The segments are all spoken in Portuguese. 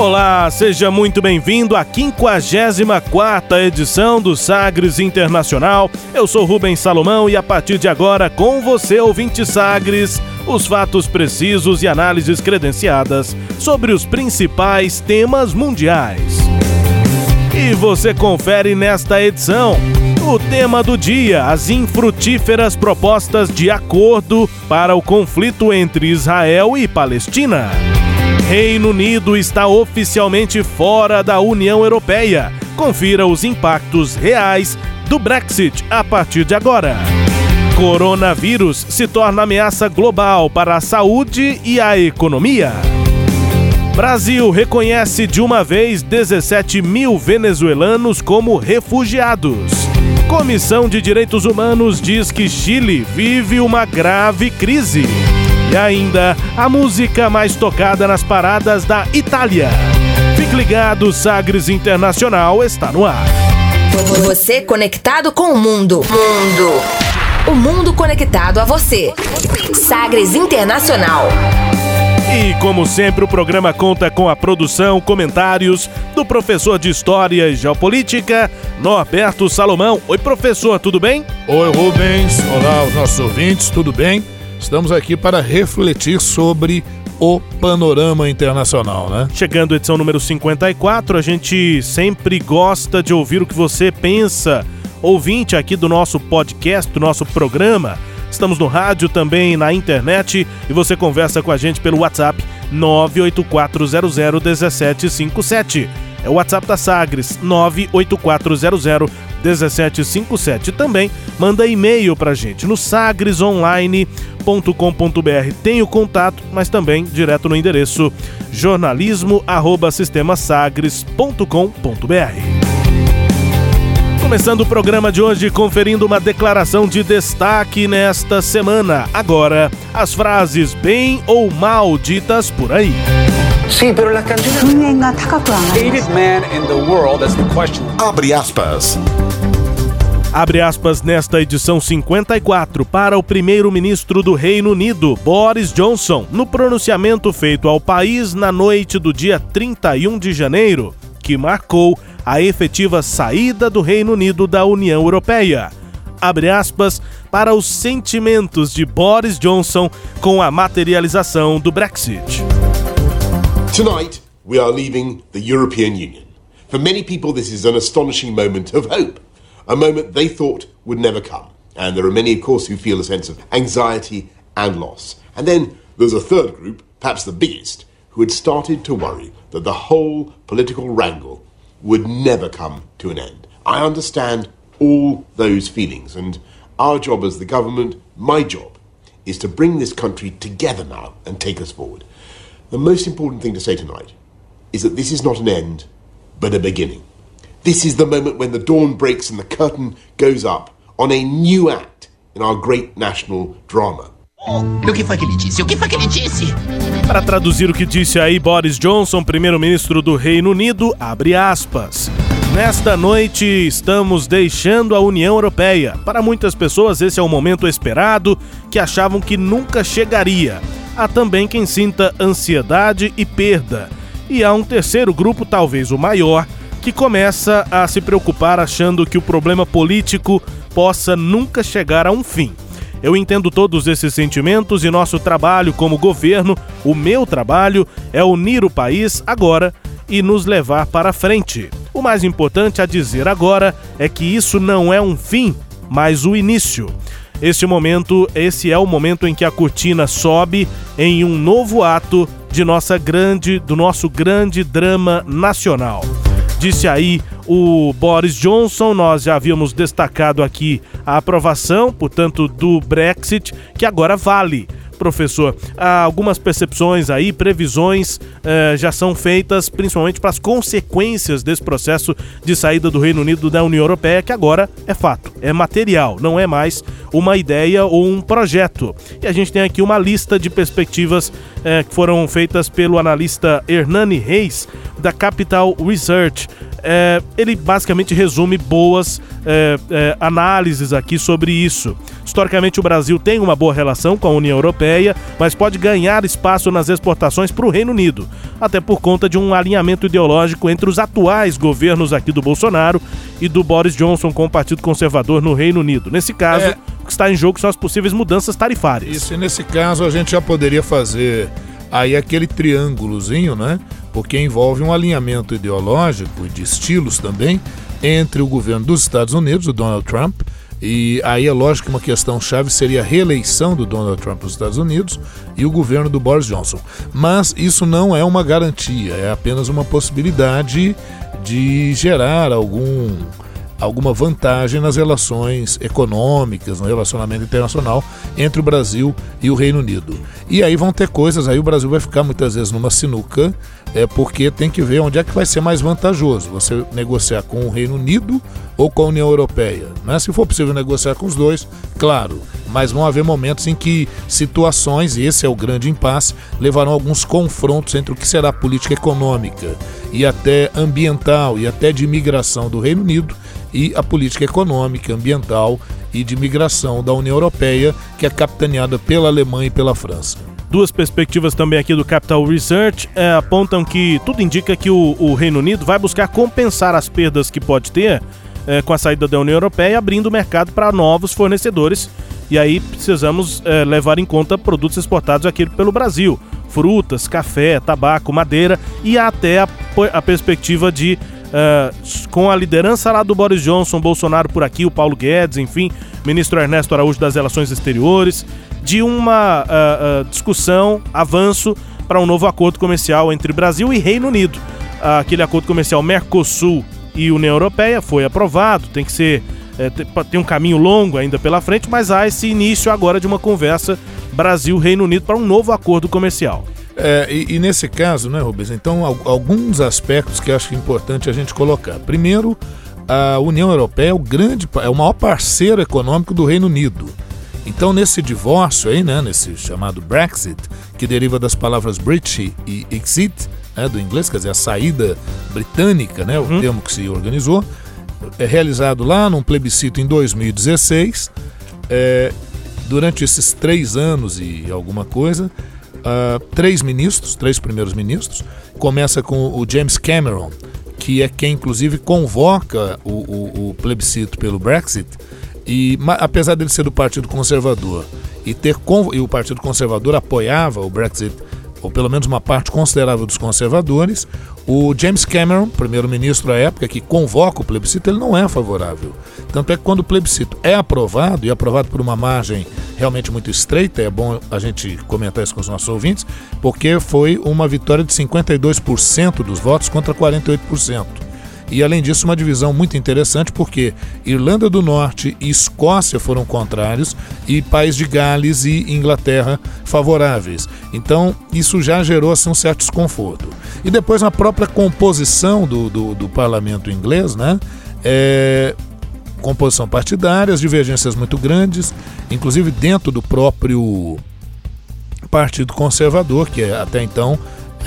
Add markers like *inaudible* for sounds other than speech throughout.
Olá, seja muito bem-vindo à 54 edição do Sagres Internacional. Eu sou Rubens Salomão e a partir de agora, com você, ouvinte Sagres, os fatos precisos e análises credenciadas sobre os principais temas mundiais. E você confere nesta edição o tema do dia: as infrutíferas propostas de acordo para o conflito entre Israel e Palestina. Reino Unido está oficialmente fora da União Europeia. Confira os impactos reais do Brexit a partir de agora. Coronavírus se torna ameaça global para a saúde e a economia. Brasil reconhece de uma vez 17 mil venezuelanos como refugiados. Comissão de Direitos Humanos diz que Chile vive uma grave crise. E ainda a música mais tocada nas paradas da Itália. Fique ligado, Sagres Internacional está no ar. Você conectado com o mundo. Mundo. O mundo conectado a você. Sagres Internacional. E como sempre, o programa conta com a produção, comentários do professor de História e Geopolítica, Norberto Salomão. Oi, professor, tudo bem? Oi, Rubens. Olá, os nossos ouvintes, tudo bem? Estamos aqui para refletir sobre o panorama internacional, né? Chegando à edição número 54, a gente sempre gosta de ouvir o que você pensa, ouvinte aqui do nosso podcast, do nosso programa. Estamos no rádio também, na internet e você conversa com a gente pelo WhatsApp 984001757. É o WhatsApp da Sagres, 98400 1757. Também manda e-mail pra gente no sagresonline.com.br. Tem o contato, mas também direto no endereço jornalismo@sistemasagres.com.br. Começando o programa de hoje conferindo uma declaração de destaque nesta semana. Agora, as frases bem ou mal ditas por aí. Sí, pero la canción hated man Abre aspas nesta edição 54 para o primeiro-ministro do Reino Unido, Boris Johnson, no pronunciamento feito ao país na noite do dia 31 de janeiro, que marcou a efetiva saída do Reino Unido da União Europeia. Abre aspas para os sentimentos de Boris Johnson com a materialização do Brexit. Tonight, we are leaving the European Union. For many people, this is an astonishing moment of hope. A moment they thought would never come. And there are many, of course, who feel a sense of anxiety and loss. And then there's a third group, perhaps the biggest, who had started to worry that the whole political wrangle would never come to an end. I understand all those feelings, and our job as the government, my job, is to bring this country together now and take us forward. The most important thing to say tonight is that this is not an end, but a beginning. This is the moment when the dawn breaks and the curtain goes up on a new act in our great national drama. O que foi que ele disse? O que foi que ele disse? Para traduzir o que disse aí Boris Johnson, primeiro-ministro do Reino Unido, abre aspas. Nesta noite estamos deixando a União Europeia. Para muitas pessoas esse é um momento esperado que achavam que nunca chegaria. Há também quem sinta ansiedade e perda. E há um terceiro grupo, talvez o maior, que começa a se preocupar achando que o problema político possa nunca chegar a um fim. Eu entendo todos esses sentimentos e nosso trabalho como governo, o meu trabalho, é unir o país agora e nos levar para frente. O mais importante a dizer agora é que isso não é um fim, mas o início. Este momento, esse é o momento em que a cortina sobe em um novo ato de nossa grande, do nosso grande drama nacional. Disse aí o Boris Johnson, nós já havíamos destacado aqui a aprovação, portanto, do Brexit, que agora vale professor, algumas percepções aí, previsões eh, já são feitas principalmente para as consequências desse processo de saída do Reino Unido da União Europeia, que agora é fato, é material, não é mais uma ideia ou um projeto. E a gente tem aqui uma lista de perspectivas eh, que foram feitas pelo analista Hernani Reis, da Capital Research. É, ele basicamente resume boas é, é, análises aqui sobre isso. Historicamente, o Brasil tem uma boa relação com a União Europeia, mas pode ganhar espaço nas exportações para o Reino Unido, até por conta de um alinhamento ideológico entre os atuais governos aqui do Bolsonaro e do Boris Johnson com o Partido Conservador no Reino Unido. Nesse caso, É. o que está em jogo são as possíveis mudanças tarifárias. Isso, e nesse caso a gente já poderia fazer aí aquele triângulozinho, né? Porque envolve um alinhamento ideológico e de estilos também entre o governo dos Estados Unidos, o Donald Trump, e aí é lógico que uma questão chave seria a reeleição do Donald Trump nos Estados Unidos e o governo do Boris Johnson. Mas isso não é uma garantia, é apenas uma possibilidade de gerar algum alguma vantagem nas relações econômicas, no relacionamento internacional entre o Brasil e o Reino Unido. E aí vão ter coisas, aí o Brasil vai ficar muitas vezes numa sinuca, é porque tem que ver onde é que vai ser mais vantajoso, você negociar com o Reino Unido ou com a União Europeia. Né? Se for possível negociar com os dois, claro, mas vão haver momentos em que situações, e esse é o grande impasse, levarão a alguns confrontos entre o que será a política econômica e até ambiental e até de imigração do Reino Unido e a política econômica, ambiental e de migração da União Europeia, que é capitaneada pela Alemanha e pela França. Duas perspectivas também aqui do Capital Research é, apontam que tudo indica que o, o Reino Unido vai buscar compensar as perdas que pode ter é, com a saída da União Europeia, abrindo o mercado para novos fornecedores. E aí precisamos é, levar em conta produtos exportados aqui pelo Brasil: frutas, café, tabaco, madeira e até a, a perspectiva de Uh, com a liderança lá do Boris Johnson, Bolsonaro por aqui, o Paulo Guedes, enfim, ministro Ernesto Araújo das Relações Exteriores, de uma uh, uh, discussão, avanço para um novo acordo comercial entre Brasil e Reino Unido. aquele acordo comercial Mercosul e União Europeia foi aprovado, tem que ser. É, tem um caminho longo ainda pela frente, mas há esse início agora de uma conversa Brasil-Reino Unido para um novo acordo comercial. É, e, e, nesse caso, né, Rubens, então alguns aspectos que acho que é importante a gente colocar. Primeiro, a União Europeia é o grande, é o maior parceiro econômico do Reino Unido. Então, nesse divórcio aí, né, nesse chamado Brexit, que deriva das palavras British e exit, né, do inglês, quer dizer, a saída britânica, né, o Uhum. termo que se organizou, realizado lá num plebiscito em 2016. É, durante esses três anos e alguma coisa, Uh, três ministros, três primeiros ministros. Começa com o James Cameron, que é quem inclusive convoca o, o, o plebiscito pelo Brexit. E apesar dele ser do Partido Conservador e ter e o Partido Conservador apoiava o Brexit ou pelo menos uma parte considerável dos conservadores, o James Cameron, primeiro-ministro à época, que convoca o plebiscito, ele não é favorável. Tanto é que quando o plebiscito é aprovado, e aprovado por uma margem realmente muito estreita, é bom a gente comentar isso com os nossos ouvintes, porque foi uma vitória de 52% dos votos contra 48%. E além disso, uma divisão muito interessante porque Irlanda do Norte e Escócia foram contrários e País de Gales e Inglaterra favoráveis. Então, isso já gerou assim, um certo desconforto. E depois, na própria composição do, do, do parlamento inglês, né? É, composição partidária, as divergências muito grandes, inclusive dentro do próprio Partido Conservador, que é, até então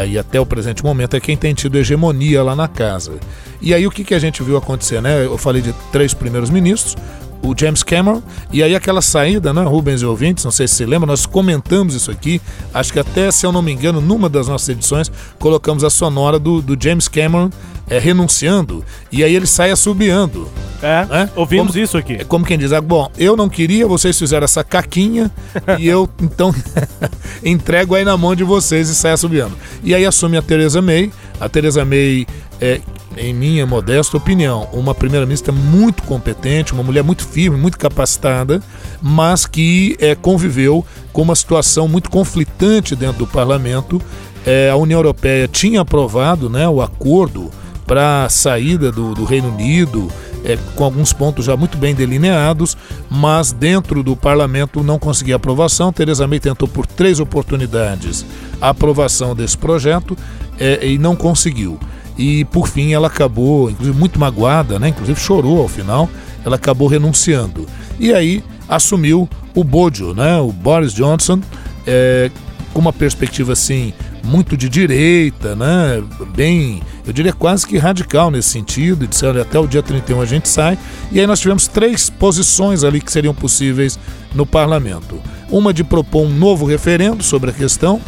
e até o presente momento é quem tem tido hegemonia lá na casa. E aí o que, que a gente viu acontecer, né? Eu falei de três primeiros ministros, o James Cameron, e aí aquela saída, né, Rubens e ouvintes, não sei se você lembra, nós comentamos isso aqui, acho que até, se eu não me engano, numa das nossas edições, colocamos a sonora do, do James Cameron é, renunciando, e aí ele sai assobiando. É, né? ouvimos como, isso aqui. É como quem diz, ah, bom, eu não queria, vocês fizeram essa caquinha, *laughs* e eu, então, *laughs* entrego aí na mão de vocês e sai assobiando. E aí assume a Theresa May, a Theresa May é, em minha modesta opinião, uma primeira-ministra muito competente, uma mulher muito firme, muito capacitada, mas que é, conviveu com uma situação muito conflitante dentro do parlamento. É, a União Europeia tinha aprovado né, o acordo para a saída do, do, Reino Unido é, com alguns pontos já muito bem delineados, mas dentro do parlamento não conseguia aprovação. Tereza May tentou por três oportunidades a aprovação desse projeto é, e não conseguiu. E por fim ela acabou, inclusive muito magoada, né? inclusive chorou ao final, ela acabou renunciando. E aí assumiu o Bojo, né? o Boris Johnson, é, com uma perspectiva assim muito de direita, né? Bem, eu diria quase que radical nesse sentido, e disseram até o dia 31 a gente sai. E aí nós tivemos três posições ali que seriam possíveis no parlamento. Uma de propor um novo referendo sobre a questão,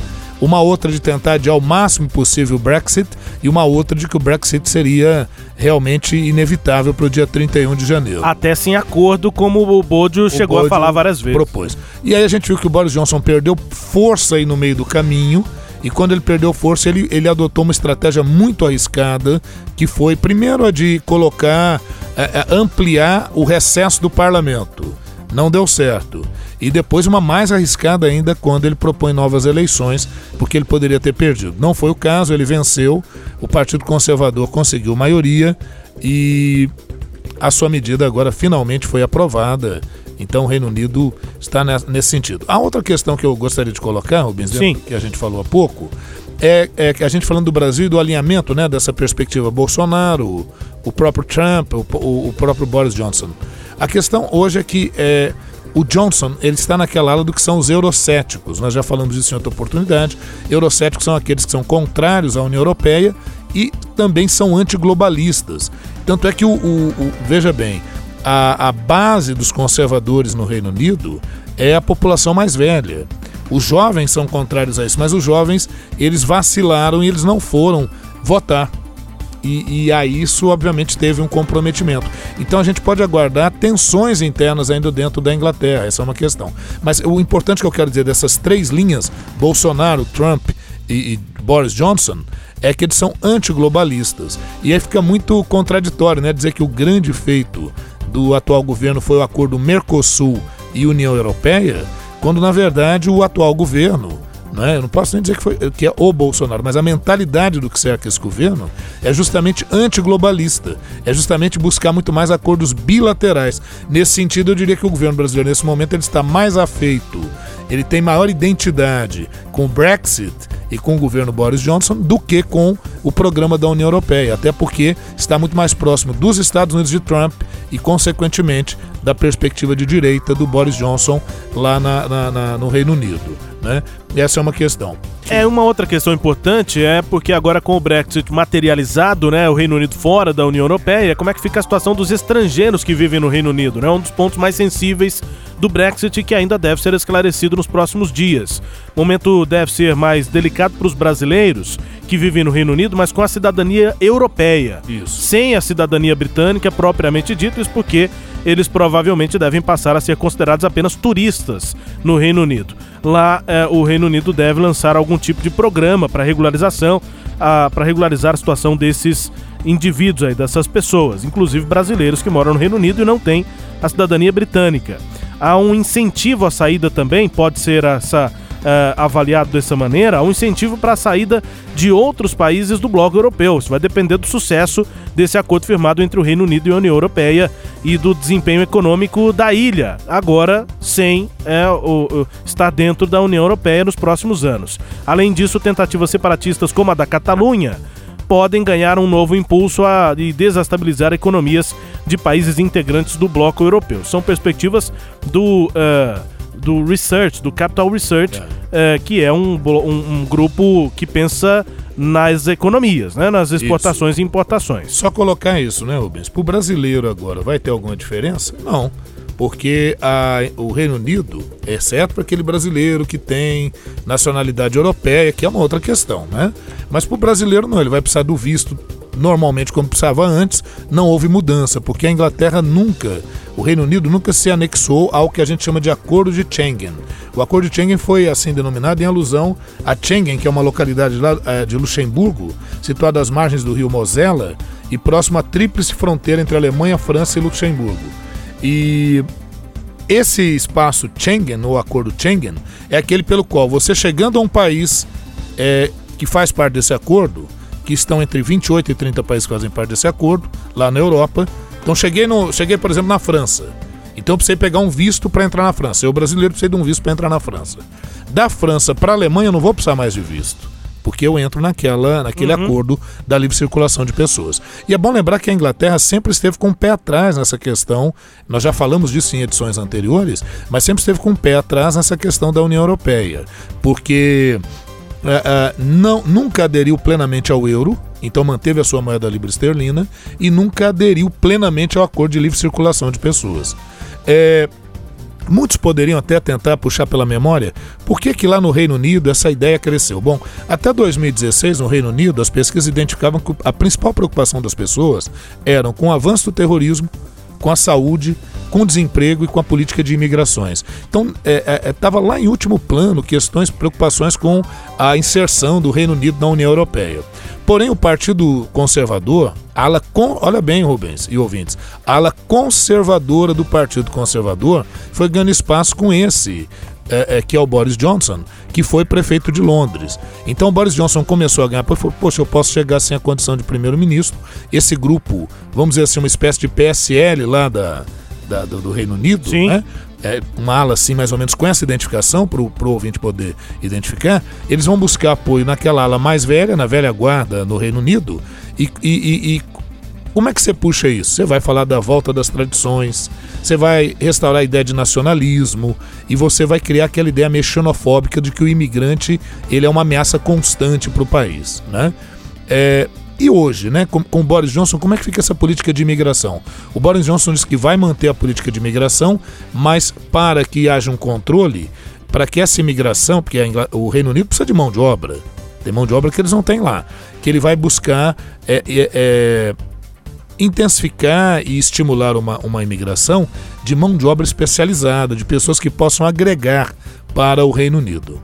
uma outra de tentar adiar o máximo possível o Brexit e uma outra de que o Brexit seria realmente inevitável para o dia 31 de janeiro. Até sem acordo, como o Bodio chegou Bodio a falar várias vezes. Propôs. E aí a gente viu que o Boris Johnson perdeu força aí no meio do caminho. E quando ele perdeu força, ele, ele adotou uma estratégia muito arriscada, que foi primeiro a de colocar, é, é, ampliar o recesso do parlamento. Não deu certo. E depois uma mais arriscada ainda quando ele propõe novas eleições, porque ele poderia ter perdido. Não foi o caso, ele venceu, o Partido Conservador conseguiu maioria e a sua medida agora finalmente foi aprovada então o Reino Unido está nesse sentido. A outra questão que eu gostaria de colocar, Rubens, que a gente falou há pouco, é, é que a gente falando do Brasil e do alinhamento né, dessa perspectiva Bolsonaro, o próprio Trump, o, o, o próprio Boris Johnson. A questão hoje é que é, o Johnson ele está naquela ala do que são os eurocéticos. Nós já falamos disso em outra oportunidade. Eurocéticos são aqueles que são contrários à União Europeia e também são antiglobalistas. Tanto é que o, o, o veja bem, a, a base dos conservadores no Reino Unido é a população mais velha. Os jovens são contrários a isso, mas os jovens eles vacilaram e eles não foram votar. E, e a isso, obviamente, teve um comprometimento. Então a gente pode aguardar tensões internas ainda dentro da Inglaterra, essa é uma questão. Mas o importante que eu quero dizer dessas três linhas, Bolsonaro, Trump e, e Boris Johnson, é que eles são antiglobalistas. E aí fica muito contraditório, né? Dizer que o grande feito do atual governo foi o acordo Mercosul e União Europeia, quando na verdade o atual governo, né, eu não posso nem dizer que, foi, que é o Bolsonaro, mas a mentalidade do que cerca esse governo é justamente antiglobalista, é justamente buscar muito mais acordos bilaterais. Nesse sentido, eu diria que o governo brasileiro, nesse momento, ele está mais afeito, ele tem maior identidade com o Brexit e com o governo Boris Johnson do que com o programa da União Europeia, até porque está muito mais próximo dos Estados Unidos de Trump e, consequentemente, da perspectiva de direita do Boris Johnson lá na, na, na, no Reino Unido. Né? Essa é uma questão. É uma outra questão importante é porque agora com o Brexit materializado, né, o Reino Unido fora da União Europeia, como é que fica a situação dos estrangeiros que vivem no Reino Unido, né? Um dos pontos mais sensíveis do Brexit que ainda deve ser esclarecido nos próximos dias. O momento deve ser mais delicado para os brasileiros que vivem no Reino Unido, mas com a cidadania europeia. Isso. Sem a cidadania britânica propriamente dito, isso porque eles provavelmente devem passar a ser considerados apenas turistas no Reino Unido. Lá, é, o Reino Unido deve lançar algum tipo de programa para regularização, para regularizar a situação desses indivíduos aí, dessas pessoas, inclusive brasileiros que moram no Reino Unido e não têm a cidadania britânica. Há um incentivo à saída também, pode ser essa avaliado dessa maneira, um incentivo para a saída de outros países do bloco europeu. Isso vai depender do sucesso desse acordo firmado entre o Reino Unido e a União Europeia e do desempenho econômico da ilha, agora sem é, o, o, estar dentro da União Europeia nos próximos anos. Além disso, tentativas separatistas como a da Catalunha podem ganhar um novo impulso a, e desestabilizar economias de países integrantes do bloco europeu. São perspectivas do. Uh, do Research, do Capital Research, é. É, que é um, um, um, grupo que pensa nas economias, né? nas exportações isso. e importações. Só colocar isso, né, Rubens? Para o brasileiro agora, vai ter alguma diferença? Não porque a, o Reino Unido, exceto para aquele brasileiro que tem nacionalidade europeia, que é uma outra questão, né? Mas para o brasileiro não, ele vai precisar do visto normalmente como precisava antes, não houve mudança, porque a Inglaterra nunca, o Reino Unido nunca se anexou ao que a gente chama de Acordo de Schengen. O Acordo de Schengen foi assim denominado em alusão a Schengen, que é uma localidade lá eh, de Luxemburgo, situada às margens do rio Mosela e próximo à tríplice fronteira entre Alemanha, França e Luxemburgo. E esse espaço Schengen, ou Acordo Schengen, é aquele pelo qual você chegando a um país é, que faz parte desse acordo, que estão entre 28 e 30 países que fazem parte desse acordo, lá na Europa. Então cheguei, no, cheguei por exemplo, na França. Então eu precisei pegar um visto para entrar na França. Eu, brasileiro, precisei de um visto para entrar na França. Da França para a Alemanha, eu não vou precisar mais de visto porque eu entro naquela, naquele uhum. acordo da livre circulação de pessoas. E é bom lembrar que a Inglaterra sempre esteve com o pé atrás nessa questão, nós já falamos disso em edições anteriores, mas sempre esteve com o pé atrás nessa questão da União Europeia, porque uh, uh, não, nunca aderiu plenamente ao euro, então manteve a sua moeda livre esterlina, e nunca aderiu plenamente ao acordo de livre circulação de pessoas. É, Muitos poderiam até tentar puxar pela memória por que, que lá no Reino Unido essa ideia cresceu. Bom, até 2016, no Reino Unido, as pesquisas identificavam que a principal preocupação das pessoas eram com o avanço do terrorismo, com a saúde, com o desemprego e com a política de imigrações. Então, estava é, é, lá em último plano questões, preocupações com a inserção do Reino Unido na União Europeia. Porém, o Partido Conservador, ala com, olha bem, Rubens e ouvintes, ala conservadora do Partido Conservador foi ganhando espaço com esse, é, é, que é o Boris Johnson, que foi prefeito de Londres. Então o Boris Johnson começou a ganhar, falou, poxa, eu posso chegar sem a condição de primeiro-ministro. Esse grupo, vamos dizer assim, uma espécie de PSL lá da, da do, do, Reino Unido, Sim. né? é, uma ala assim, mais ou menos com essa identificação, para o ouvinte poder identificar, eles vão buscar apoio naquela ala mais velha, na velha guarda no Reino Unido. E, e, e como é que você puxa isso? Você vai falar da volta das tradições, você vai restaurar a ideia de nacionalismo e você vai criar aquela ideia meio xenofóbica de que o imigrante ele é uma ameaça constante para o país, né? É, e hoje, né, com, com o Boris Johnson, como é que fica essa política de imigração? O Boris Johnson diz que vai manter a política de imigração, mas para que haja um controle, para que essa imigração, porque o Reino Unido precisa de mão de obra, tem mão de obra que eles não têm lá, que ele vai buscar é, é, é, intensificar e estimular uma, uma imigração de mão de obra especializada, de pessoas que possam agregar para o Reino Unido.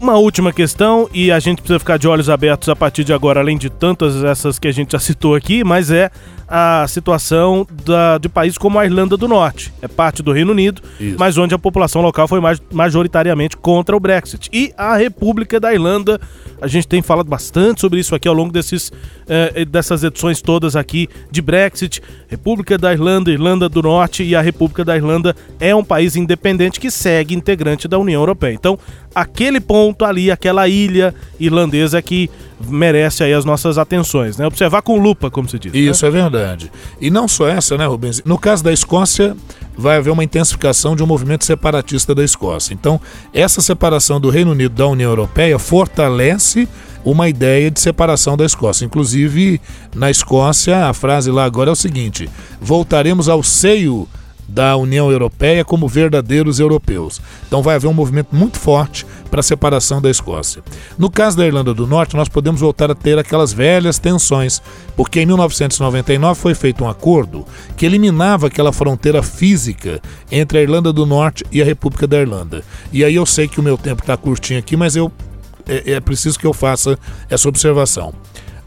Uma última questão, e a gente precisa ficar de olhos abertos a partir de agora, além de tantas essas que a gente já citou aqui, mas é a situação da, de países como a Irlanda do Norte. É parte do Reino Unido, Isso. mas onde a população local foi majoritariamente contra o Brexit. E a República da Irlanda a gente tem falado bastante sobre isso aqui ao longo desses, eh, dessas edições todas aqui de Brexit. República da Irlanda, Irlanda do Norte e a República da Irlanda é um país independente que segue integrante da União Europeia. Então, aquele ponto ali, aquela ilha irlandesa é que merece aí as nossas atenções, né? Observar com lupa, como se diz. Né? Isso né? é verdade. E não só essa, né, Rubens? No caso da Escócia, vai haver uma intensificação de um movimento separatista da Escócia. Então, essa separação do Reino Unido da União Europeia fortalece uma ideia de separação da Escócia. Inclusive, na Escócia, a frase lá agora é o seguinte: voltaremos ao seio da União Europeia como verdadeiros europeus. Então vai haver um movimento muito forte para a separação da Escócia. No caso da Irlanda do Norte, nós podemos voltar a ter aquelas velhas tensões, porque em 1999 foi feito um acordo que eliminava aquela fronteira física entre a Irlanda do Norte e a República da Irlanda. E aí eu sei que o meu tempo está curtinho aqui, mas eu é, é, preciso que eu faça essa observação.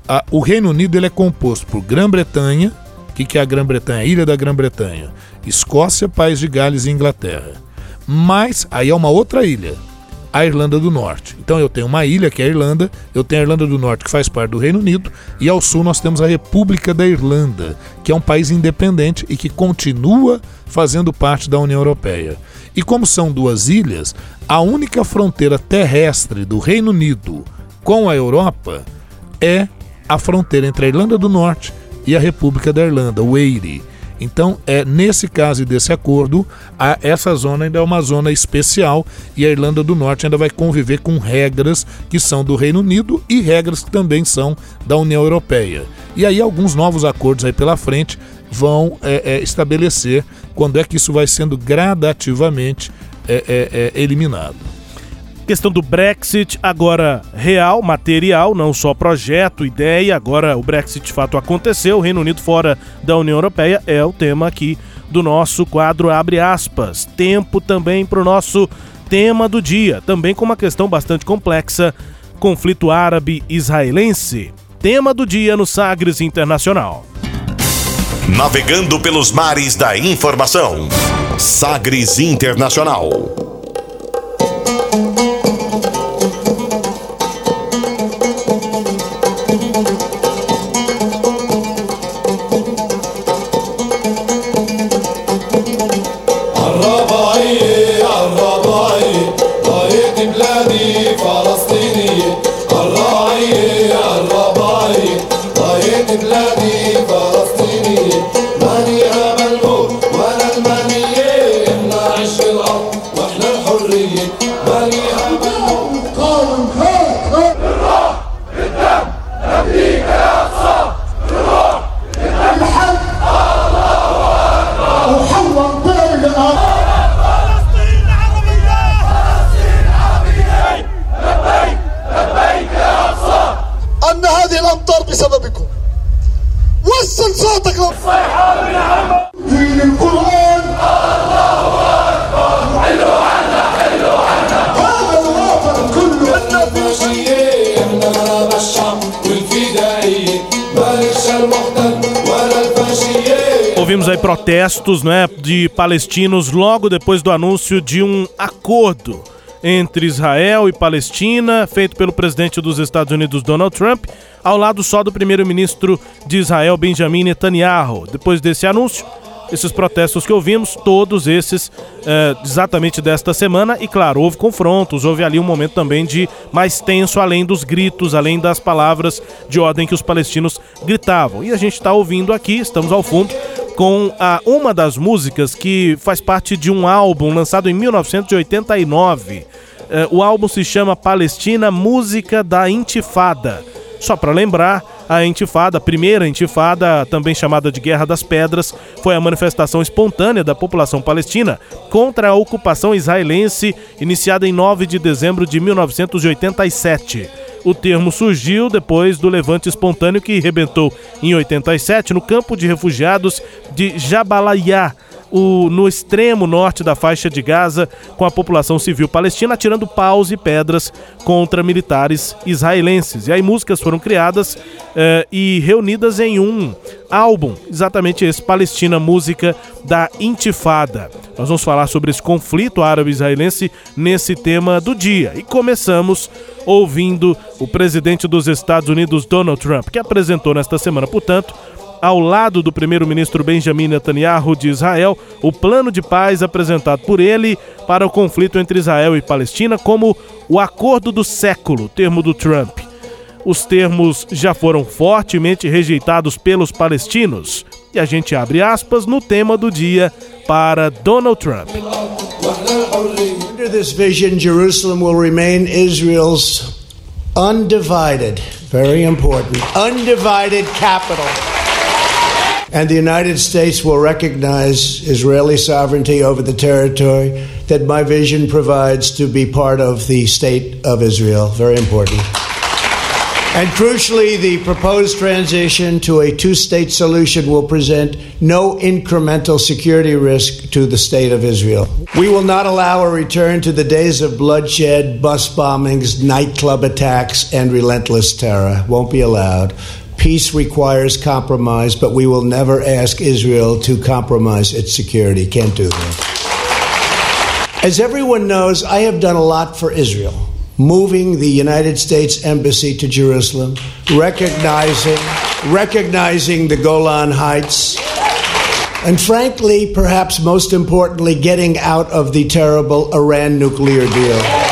Ah, o Reino Unido ele é composto por Grã-Bretanha, o que, que é a Grã-Bretanha? Ilha da Grã-Bretanha. Escócia, País de Gales e Inglaterra. Mas aí é uma outra ilha, a Irlanda do Norte. Então eu tenho uma ilha que é a Irlanda, eu tenho a Irlanda do Norte que faz parte do Reino Unido e ao sul nós temos a República da Irlanda, que é um país independente e que continua fazendo parte da União Europeia. E como são duas ilhas, a única fronteira terrestre do Reino Unido com a Europa é a fronteira entre a Irlanda do Norte e a República da Irlanda, o Eire. Então, é nesse caso e desse acordo, a, essa zona ainda é uma zona especial e a Irlanda do Norte ainda vai conviver com regras que são do Reino Unido e regras que também são da União Europeia. E aí alguns novos acordos aí pela frente vão é, é, estabelecer quando é que isso vai sendo gradativamente é, é, é eliminado. Questão do Brexit, agora real, material, não só projeto, ideia, agora o Brexit de fato aconteceu, o Reino Unido fora da União Europeia é o tema aqui do nosso quadro Abre aspas. Tempo também para o nosso tema do dia, também com uma questão bastante complexa: conflito árabe-israelense. Tema do dia no Sagres Internacional. Navegando pelos mares da informação. Sagres Internacional. vimos aí protestos né, de palestinos logo depois do anúncio de um acordo entre Israel e Palestina, feito pelo presidente dos Estados Unidos Donald Trump, ao lado só do primeiro-ministro de Israel Benjamin Netanyahu. Depois desse anúncio, esses protestos que ouvimos, todos esses é, exatamente desta semana, e claro, houve confrontos, houve ali um momento também de mais tenso, além dos gritos, além das palavras de ordem que os palestinos gritavam. E a gente está ouvindo aqui, estamos ao fundo com a, uma das músicas que faz parte de um álbum lançado em 1989. É, o álbum se chama Palestina Música da Intifada. Só para lembrar, a Intifada, a primeira Intifada, também chamada de Guerra das Pedras, foi a manifestação espontânea da população palestina contra a ocupação israelense iniciada em 9 de dezembro de 1987. O termo surgiu depois do levante espontâneo que rebentou em 87 no campo de refugiados de Jabalayá, o, no extremo norte da faixa de Gaza, com a população civil palestina atirando paus e pedras contra militares israelenses. E aí músicas foram criadas eh, e reunidas em um álbum, exatamente esse, Palestina Música da Intifada. Nós vamos falar sobre esse conflito árabe-israelense nesse tema do dia. E começamos ouvindo o presidente dos Estados Unidos, Donald Trump, que apresentou nesta semana, portanto, ao lado do primeiro-ministro Benjamin Netanyahu de Israel, o plano de paz apresentado por ele para o conflito entre Israel e Palestina como o acordo do século, termo do Trump. Os termos já foram fortemente rejeitados pelos palestinos. E a gente abre aspas no tema do dia para Donald Trump. Under this vision, Jerusalem will remain Israel's undivided, very important, undivided capital. And the United States will recognize Israeli sovereignty over the territory that my vision provides to be part of the state of Israel. Very important. And crucially, the proposed transition to a two state solution will present no incremental security risk to the state of Israel. We will not allow a return to the days of bloodshed, bus bombings, nightclub attacks, and relentless terror. Won't be allowed. Peace requires compromise, but we will never ask Israel to compromise its security. Can't do that. As everyone knows, I have done a lot for Israel, moving the United States Embassy to Jerusalem, recognizing, recognizing the Golan Heights, and frankly, perhaps most importantly, getting out of the terrible Iran nuclear deal.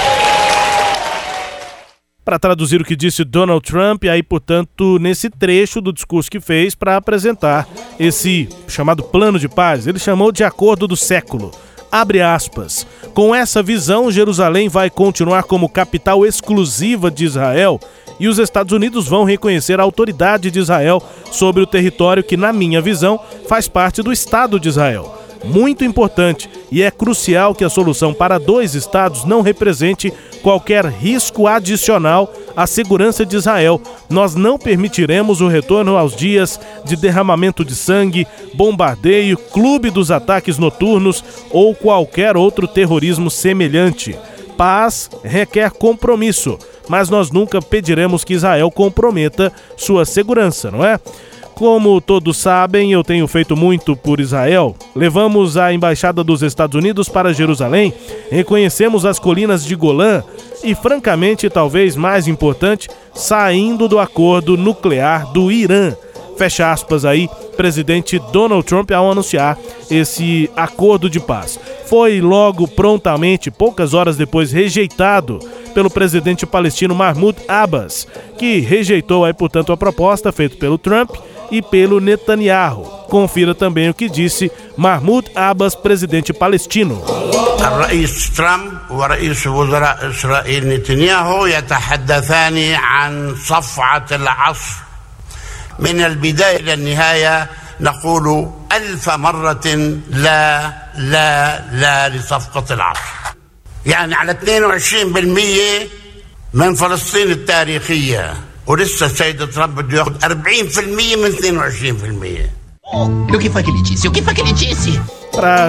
Para traduzir o que disse Donald Trump, e aí, portanto, nesse trecho do discurso que fez para apresentar esse chamado plano de paz. Ele chamou de acordo do século. Abre aspas. Com essa visão, Jerusalém vai continuar como capital exclusiva de Israel e os Estados Unidos vão reconhecer a autoridade de Israel sobre o território que, na minha visão, faz parte do Estado de Israel muito importante e é crucial que a solução para dois estados não represente qualquer risco adicional à segurança de Israel. Nós não permitiremos o retorno aos dias de derramamento de sangue, bombardeio, clube dos ataques noturnos ou qualquer outro terrorismo semelhante. Paz requer compromisso, mas nós nunca pediremos que Israel comprometa sua segurança, não é? Como todos sabem, eu tenho feito muito por Israel. Levamos a embaixada dos Estados Unidos para Jerusalém, reconhecemos as colinas de Golã e, francamente, talvez mais importante, saindo do acordo nuclear do Irã. Fecha aspas aí, presidente Donald Trump ao anunciar esse acordo de paz. Foi logo prontamente, poucas horas depois, rejeitado pelo presidente palestino Mahmoud Abbas, que rejeitou aí, portanto, a proposta feita pelo Trump e pelo Netanyahu. Confira também o que disse Mahmoud Abbas, presidente palestino. عن العصر من النهاية نقول ألف مرة لا لا لا لصفقة العصر يعني على 22% من فلسطين التاريخية ولسه السيد ترامب بده ياخذ 40% من 22% E o que foi que ele disse? O que foi que ele disse? Para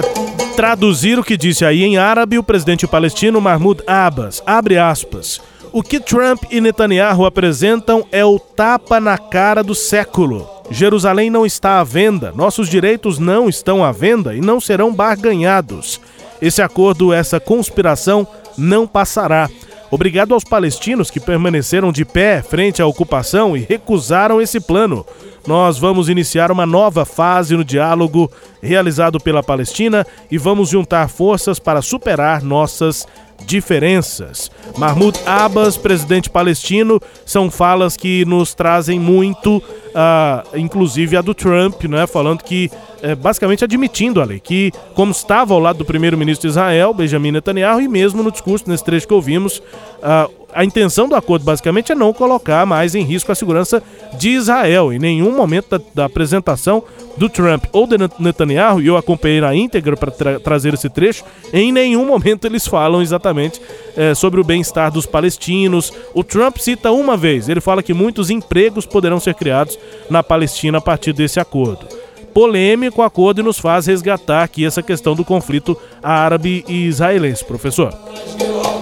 traduzir o que disse aí em árabe, o presidente palestino Mahmoud Abbas, abre aspas. O que Trump e Netanyahu apresentam é o tapa na cara do século. Jerusalém não está à venda, nossos direitos não estão à venda e não serão barganhados. Esse acordo, essa conspiração não passará. Obrigado aos palestinos que permaneceram de pé frente à ocupação e recusaram esse plano. Nós vamos iniciar uma nova fase no diálogo realizado pela Palestina e vamos juntar forças para superar nossas diferenças. Mahmoud Abbas, presidente palestino, são falas que nos trazem muito, uh, inclusive a do Trump, né, falando que, é, basicamente admitindo ali, que como estava ao lado do primeiro-ministro de Israel, Benjamin Netanyahu, e mesmo no discurso, nesse trecho que ouvimos, uh, a intenção do acordo basicamente é não colocar mais em risco a segurança de Israel. Em nenhum momento da, da apresentação do Trump ou de Netanyahu, e eu acompanhei na íntegra para tra trazer esse trecho, em nenhum momento eles falam exatamente é, sobre o bem-estar dos palestinos. O Trump cita uma vez, ele fala que muitos empregos poderão ser criados na Palestina a partir desse acordo polêmico acordo e nos faz resgatar aqui essa questão do conflito árabe e israelense, professor.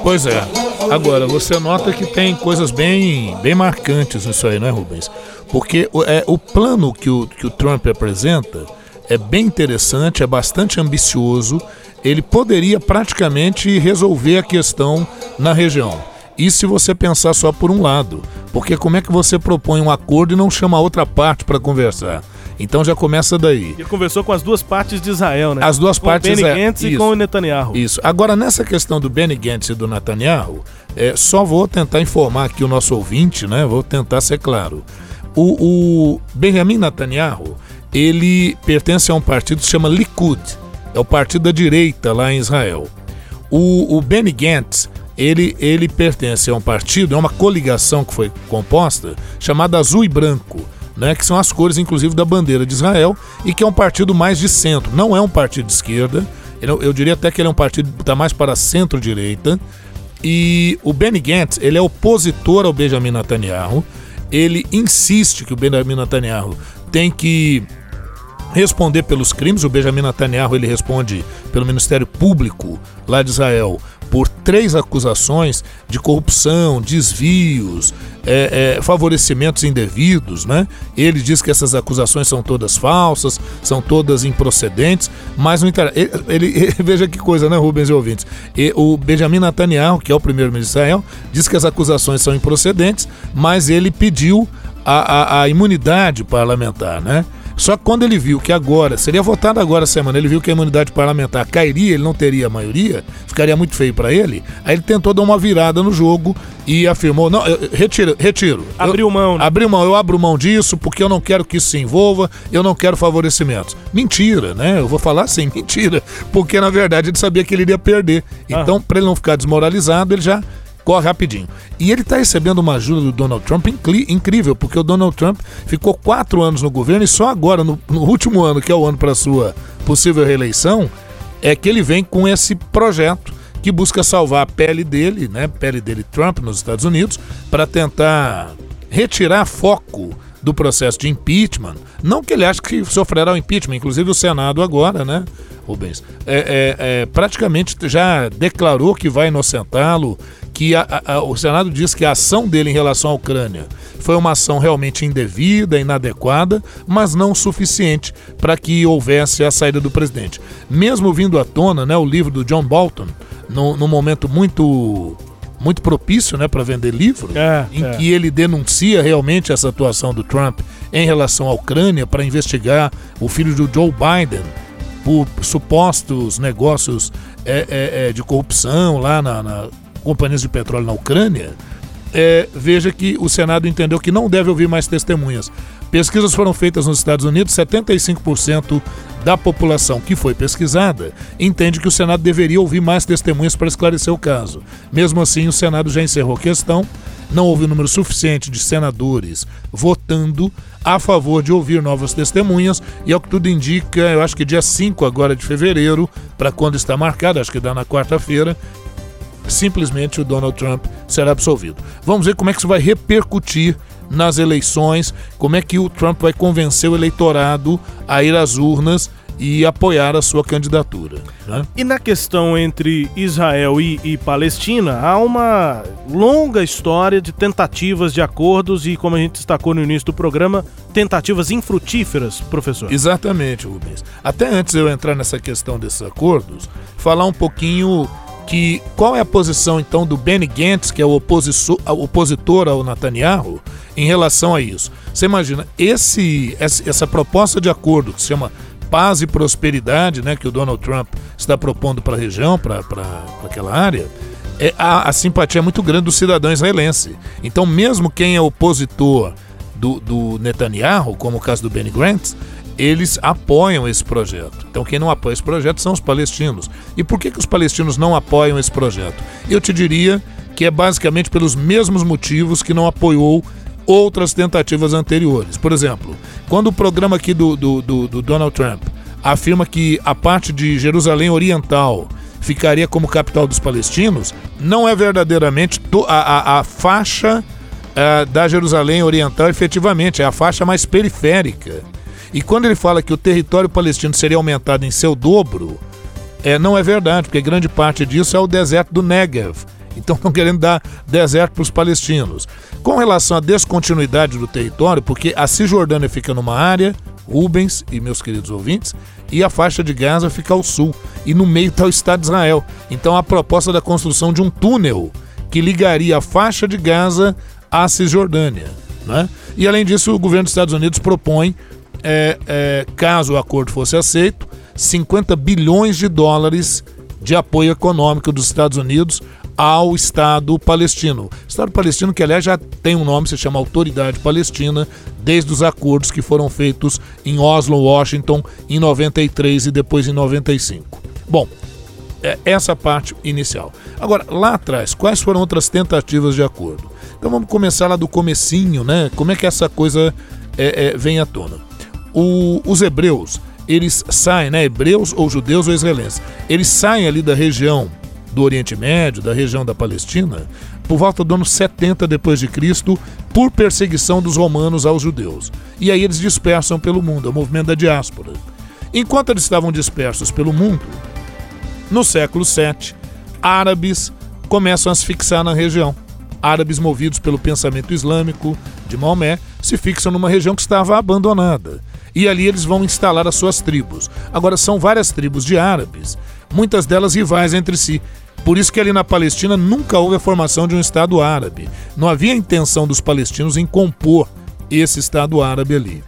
Pois é. Agora, você nota que tem coisas bem, bem marcantes nisso aí, né, Rubens? Porque é, o plano que o, que o Trump apresenta é bem interessante, é bastante ambicioso. Ele poderia praticamente resolver a questão na região. E se você pensar só por um lado? Porque como é que você propõe um acordo e não chama a outra parte para conversar? Então já começa daí. Ele conversou com as duas partes de Israel, né? As duas com partes. Com o Benny é, Gantz e com o Netanyahu. Isso. Agora, nessa questão do Benny Gantz e do Netanyahu, é, só vou tentar informar aqui o nosso ouvinte, né? Vou tentar ser claro. O, o Benjamin Netanyahu, ele pertence a um partido que se chama Likud. É o partido da direita lá em Israel. O, o Benny Gantz, ele, ele pertence a um partido, é uma coligação que foi composta, chamada Azul e Branco né, que são as cores, inclusive, da bandeira de Israel, e que é um partido mais de centro. Não é um partido de esquerda, eu diria até que ele é um partido que está mais para centro-direita. E o Benny Gantz, ele é opositor ao Benjamin Netanyahu. Ele insiste que o Benjamin Netanyahu tem que responder pelos crimes. O Benjamin Netanyahu ele responde pelo Ministério Público lá de Israel por três acusações de corrupção, desvios, é, é, favorecimentos indevidos, né? Ele diz que essas acusações são todas falsas, são todas improcedentes, mas não interessa. Ele, ele, ele, *laughs* veja que coisa, né, Rubens e ouvintes? E o Benjamin Netanyahu, que é o primeiro-ministro de Israel, diz que as acusações são improcedentes, mas ele pediu a, a, a imunidade parlamentar, né? Só que quando ele viu que agora, seria votado agora semana, ele viu que a imunidade parlamentar cairia, ele não teria a maioria, ficaria muito feio para ele, aí ele tentou dar uma virada no jogo e afirmou: não, eu, retiro, retiro. Abriu mão. Né? Abriu mão, eu abro mão disso porque eu não quero que isso se envolva, eu não quero favorecimentos. Mentira, né? Eu vou falar assim, *laughs* mentira. Porque na verdade ele sabia que ele iria perder. Então, ah. para ele não ficar desmoralizado, ele já corre rapidinho. E ele está recebendo uma ajuda do Donald Trump incrível, porque o Donald Trump ficou quatro anos no governo e só agora, no, no último ano, que é o ano para sua possível reeleição, é que ele vem com esse projeto que busca salvar a pele dele, né, pele dele Trump nos Estados Unidos, para tentar retirar foco do processo de impeachment. Não que ele ache que sofrerá o impeachment, inclusive o Senado agora, né, Rubens? É, é, é praticamente já declarou que vai inocentá-lo, que a, a, o Senado diz que a ação dele em relação à Ucrânia foi uma ação realmente indevida, inadequada, mas não suficiente para que houvesse a saída do presidente. Mesmo vindo à tona, né, o livro do John Bolton, num, momento muito muito propício né, para vender livro, é, em é. que ele denuncia realmente essa atuação do Trump em relação à Ucrânia para investigar o filho do Joe Biden por supostos negócios é, é, é de corrupção lá na, na companhias de petróleo na Ucrânia, é, veja que o Senado entendeu que não deve ouvir mais testemunhas. Pesquisas foram feitas nos Estados Unidos, 75% da população que foi pesquisada entende que o Senado deveria ouvir mais testemunhas para esclarecer o caso. Mesmo assim, o Senado já encerrou a questão, não houve um número suficiente de senadores votando a favor de ouvir novas testemunhas, e ao que tudo indica, eu acho que dia 5 agora de fevereiro, para quando está marcado, acho que dá na quarta-feira, simplesmente o Donald Trump será absolvido. Vamos ver como é que isso vai repercutir nas eleições, como é que o Trump vai convencer o eleitorado a ir às urnas e apoiar a sua candidatura. Né? E na questão entre Israel e, e, Palestina, há uma longa história de tentativas de acordos e, como a gente destacou no início do programa, tentativas infrutíferas, professor. Exatamente, Rubens. Até antes de eu entrar nessa questão desses acordos, falar um pouquinho que qual é a posição então do Benny Gantz, que é o opositor ao Netanyahu, em relação a isso. Você imagina, esse, essa proposta de acordo que se chama paz e prosperidade, né, que o Donald Trump está propondo para a região, para aquela área, é, a, a, simpatia é muito grande do cidadão israelense. Então, mesmo quem é opositor do, do Netanyahu, como o caso do Benny Gantz, eles apoiam esse projeto. Então, quem não apoia esse projeto são os palestinos. E por que, que os palestinos não apoiam esse projeto? Eu te diria que é basicamente pelos mesmos motivos que não apoiou outras tentativas anteriores. Por exemplo, quando o programa aqui do, do, do, do Donald Trump afirma que a parte de Jerusalém Oriental ficaria como capital dos palestinos, não é verdadeiramente a, a, a faixa uh, da Jerusalém Oriental, efetivamente, é a faixa mais periférica. E quando ele fala que o território palestino seria aumentado em seu dobro, é, não é verdade, porque grande parte disso é o deserto do Negev. Então estão querendo dar deserto para os palestinos. Com relação à descontinuidade do território, porque a Cisjordânia fica numa área, Rubens e meus queridos ouvintes, e a faixa de Gaza fica ao sul. E no meio está o Estado de Israel. Então a proposta da construção de um túnel que ligaria a faixa de Gaza à Cisjordânia. Né? E além disso, o governo dos Estados Unidos propõe é, é, caso o acordo fosse aceito, 50 bilhões de dólares de apoio econômico dos Estados Unidos ao Estado palestino. Estado palestino que, aliás, já tem um nome, se chama Autoridade Palestina, desde os acordos que foram feitos em Oslo, Washington, em 93 e depois em 95. Bom, é essa parte inicial. Agora, lá atrás, quais foram outras tentativas de acordo? Então vamos começar lá do comecinho, né? Como é que essa coisa é, é, vem à tona? O, os hebreus, eles saem, né, hebreus ou judeus ou israelenses, eles saem ali da região do Oriente Médio, da região da Palestina, por volta do ano 70 depois de Cristo, por perseguição dos romanos aos judeus. E aí eles dispersam pelo mundo, é o movimento da diáspora. Enquanto eles estavam dispersos pelo mundo, no século VII, árabes começam a se fixar na região. Árabes movidos pelo pensamento islâmico de Maomé se fixam numa região que estava abandonada e ali eles vão instalar as suas tribos. Agora, são várias tribos de árabes, muitas delas rivais entre si. Por isso que ali na Palestina nunca houve a formação de um Estado árabe. Não havia intenção dos palestinos em compor esse Estado árabe ali.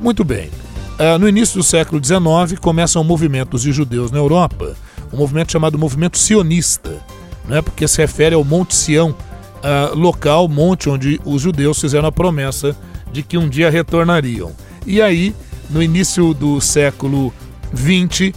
Muito bem. Uh, no início do século XIX começam movimentos de judeus na Europa, um movimento chamado movimento sionista, né, porque se refere ao Monte Sião, uh, local, monte onde os judeus fizeram a promessa de que um dia retornariam. E aí no início do século XX,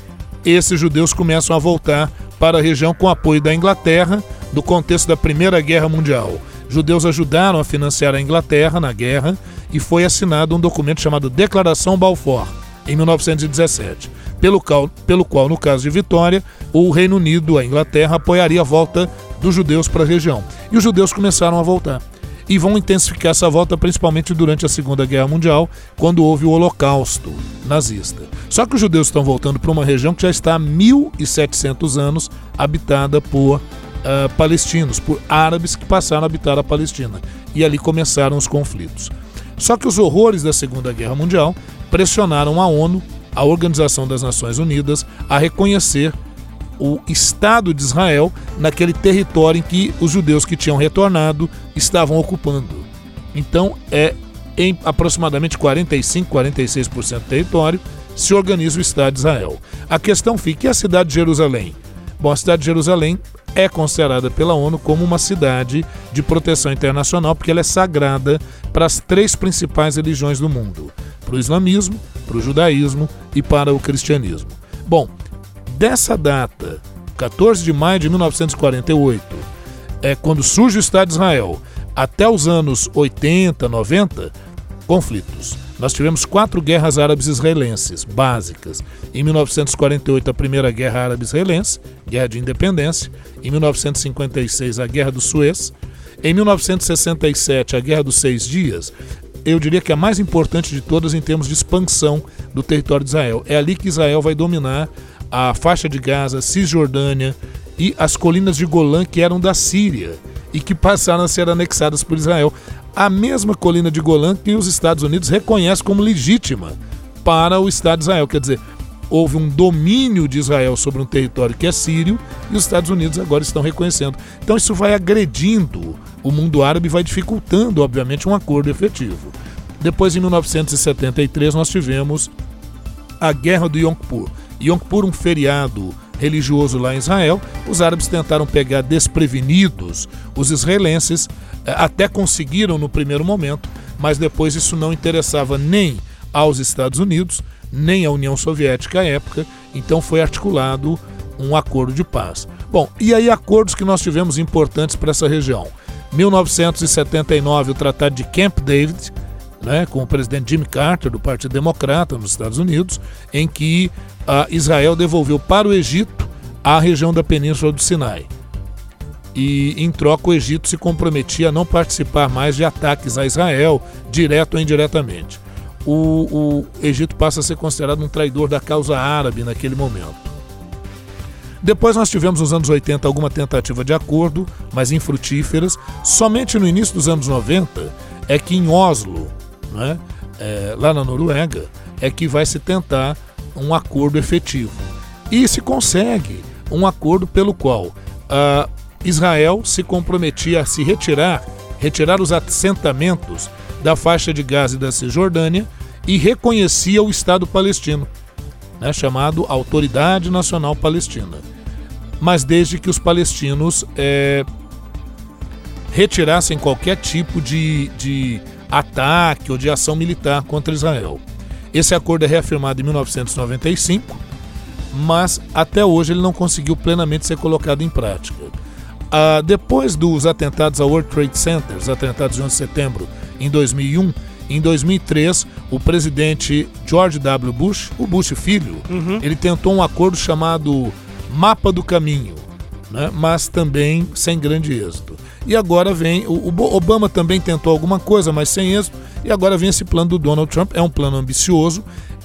esses judeus começam a voltar para a região com apoio da Inglaterra, no contexto da Primeira Guerra Mundial. Judeus ajudaram a financiar a Inglaterra na guerra e foi assinado um documento chamado Declaração Balfour, em 1917, pelo qual, pelo qual, no caso de Vitória, o Reino Unido, a Inglaterra, apoiaria a volta dos judeus para a região. E os judeus começaram a voltar e vão intensificar essa volta principalmente durante a Segunda Guerra Mundial, quando houve o Holocausto nazista. Só que os judeus estão voltando para uma região que já está há 1.700 anos habitada por uh, palestinos, por árabes que passaram a habitar a Palestina. E ali começaram os conflitos. Só que os horrores da Segunda Guerra Mundial pressionaram a ONU, a Organização das Nações Unidas, a reconhecer o Estado de Israel naquele território em que os judeus que tinham retornado estavam ocupando. Então, é em aproximadamente 45, 46% do território se organiza o Estado de Israel. A questão fica: e a cidade de Jerusalém? Bom, a cidade de Jerusalém é considerada pela ONU como uma cidade de proteção internacional, porque ela é sagrada para as três principais religiões do mundo: para o islamismo, para o judaísmo e para o cristianismo. Bom, dessa data, 14 de maio de 1948, é quando surge o Estado de Israel, até os anos 80, 90, conflitos. Nós tivemos quatro guerras árabes israelenses básicas. Em 1948, a Primeira Guerra Árabe-Israelense, Guerra de Independência. Em 1956, a Guerra do Suez. Em 1967, a Guerra dos Seis Dias. Eu diria que a mais importante de todas em termos de expansão do território de Israel. É ali que Israel vai dominar a faixa de Gaza, Cisjordânia e as colinas de Golã, que eram da Síria e que passaram a ser anexadas por Israel a mesma colina de Golã que os Estados Unidos reconhecem como legítima para o Estado de Israel. Quer dizer, houve um domínio de Israel sobre um território que é sírio e os Estados Unidos agora estão reconhecendo. Então isso vai agredindo o mundo árabe vai dificultando, obviamente, um acordo efetivo. Depois, em 1973, nós tivemos a Guerra do Yom Kippur. Yom um feriado religioso lá em Israel, os árabes tentaram pegar desprevenidos os israelenses, eh, até conseguiram no primeiro momento, mas depois isso não interessava nem aos Estados Unidos, nem à União Soviética à época, então foi articulado um acordo de paz. Bom, e aí acordos que nós tivemos importantes para essa região. 1979, o Tratado de Camp David, né, com o presidente Jimmy Carter, do Partido Democrata nos Estados Unidos, em que Israel devolveu para o Egito a região da Península do Sinai. E, em troca, o Egito se comprometia a não participar mais de ataques a Israel, direto ou indiretamente. O, o Egito passa a ser considerado um traidor da causa árabe naquele momento. Depois nós tivemos nos anos 80 alguma tentativa de acordo, mas infrutíferas. Somente no início dos anos 90 é que em Oslo, né, é, lá na Noruega, é que vai se tentar um acordo efetivo. E se consegue um acordo pelo qual uh, Israel se comprometia a se retirar, retirar os assentamentos da faixa de Gaza e da Cisjordânia e reconhecia o Estado palestino, né, chamado Autoridade Nacional Palestina. Mas desde que os palestinos é, retirassem qualquer tipo de, de ataque ou de ação militar contra Israel. Esse acordo é reafirmado em 1995, mas até hoje ele não conseguiu plenamente ser colocado em prática. Ah, depois dos atentados ao World Trade Center, os atentados de 11 de setembro em 2001, em 2003, o presidente George W. Bush, o Bush filho, uhum. ele tentou um acordo chamado Mapa do Caminho, né? mas também sem grande êxito. E agora vem, o, o Obama também tentou alguma coisa, mas sem êxito, e agora vem esse plano do Donald Trump, é um plano ambicioso,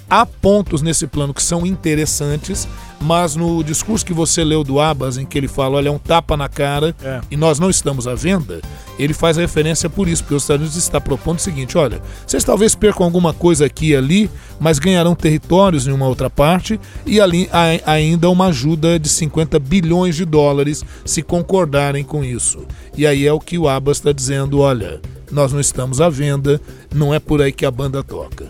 Há pontos nesse plano que são interessantes, mas no discurso que você leu do Abbas, em que ele fala, olha, é um tapa na cara é. e nós não estamos à venda, ele faz referência por isso, porque os Estados Unidos está propondo o seguinte, olha, vocês talvez percam alguma coisa aqui e ali, mas ganharão territórios em uma outra parte e ali há ainda uma ajuda de 50 bilhões de dólares se concordarem com isso. E aí é o que o Abbas está dizendo, olha, nós não estamos à venda, não é por aí que a banda toca.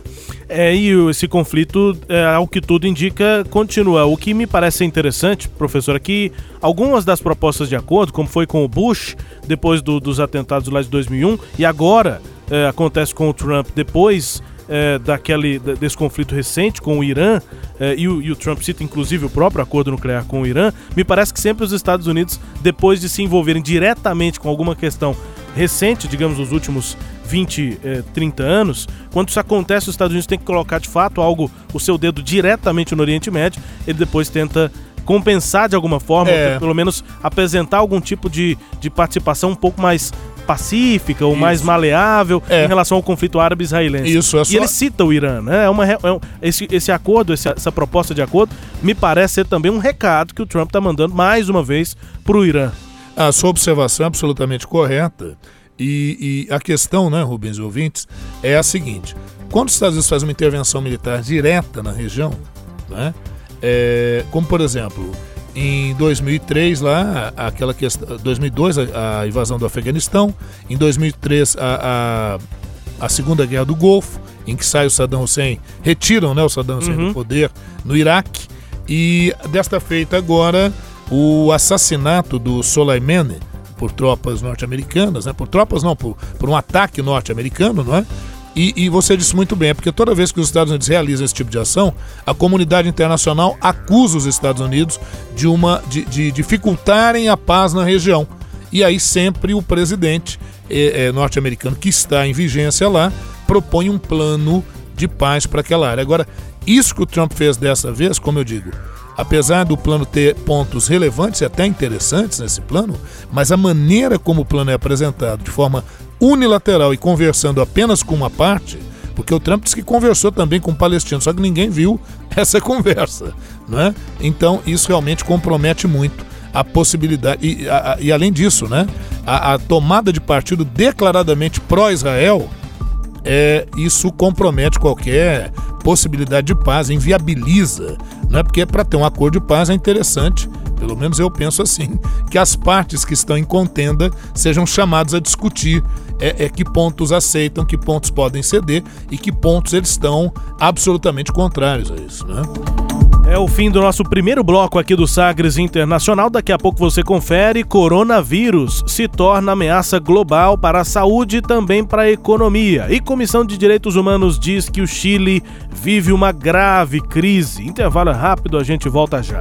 É, e esse conflito, é, ao que tudo indica, continua. O que me parece interessante, professor, que algumas das propostas de acordo, como foi com o Bush, depois do, dos atentados lá de 2001, e agora é, acontece com o Trump, depois é, daquele, desse conflito recente com o Irã, é, e, o, e, o, Trump cita inclusive o próprio acordo nuclear com o Irã, me parece que sempre os Estados Unidos, depois de se envolverem diretamente com alguma questão recente, digamos, nos últimos 20, eh, 30 anos, quando isso acontece, os Estados Unidos têm que colocar de fato algo, o seu dedo diretamente no Oriente Médio, ele depois tenta compensar de alguma forma, é. pelo menos apresentar algum tipo de, de participação um pouco mais pacífica ou Isso. mais maleável é. em relação ao conflito árabe-israelense. Isso, é só... E ele cita o Irã, né? É uma, é um, esse, esse acordo, essa, essa proposta de acordo, me parece ser também um recado que o Trump está mandando mais uma vez para o Irã. A sua observação é absolutamente correta. E, e, a questão, né, Rubens e ouvintes, é a seguinte: quando os Estados Unidos fazem uma intervenção militar direta na região, né, é, como por exemplo, em 2003 lá, aquela questão, 2002 a, a invasão do Afeganistão, em 2003 a, a, a, Segunda Guerra do Golfo, em que sai o Saddam Hussein, retiram né, o Saddam Hussein uhum. do poder no Iraque, e desta feita agora o assassinato do Soleimani por tropas norte-americanas, né? por tropas não, por, por um ataque norte-americano, não é? E, e, você disse muito bem, é porque toda vez que os Estados Unidos realizam esse tipo de ação, a comunidade internacional acusa os Estados Unidos de, uma, de, de dificultarem a paz na região. E aí sempre o presidente é, é, norte-americano que está em vigência lá propõe um plano de paz para aquela área. Agora, isso que o Trump fez dessa vez, como eu digo, apesar do plano ter pontos relevantes e até interessantes nesse plano, mas a maneira como o plano é apresentado de forma unilateral e conversando apenas com uma parte, porque o Trump disse que conversou também com o palestino, só que ninguém viu *laughs* essa conversa, não é? Então isso realmente compromete muito a possibilidade e, a, e além disso, né, a, a tomada de partido declaradamente pró-Israel é, isso compromete qualquer possibilidade de paz, inviabiliza. Não é porque para ter um acordo de paz é interessante, pelo menos eu penso assim, *laughs* que as partes que estão em contenda sejam chamadas a discutir é, é, que pontos aceitam, que pontos podem ceder e que pontos eles estão absolutamente contrários a isso. Né? É o fim do nosso primeiro bloco aqui do Sagres Internacional. Daqui a pouco você confere. Coronavírus se torna ameaça global para a saúde e também para a economia. E Comissão de Direitos Humanos diz que o Chile vive uma grave crise. Intervalo rápido, a gente volta já.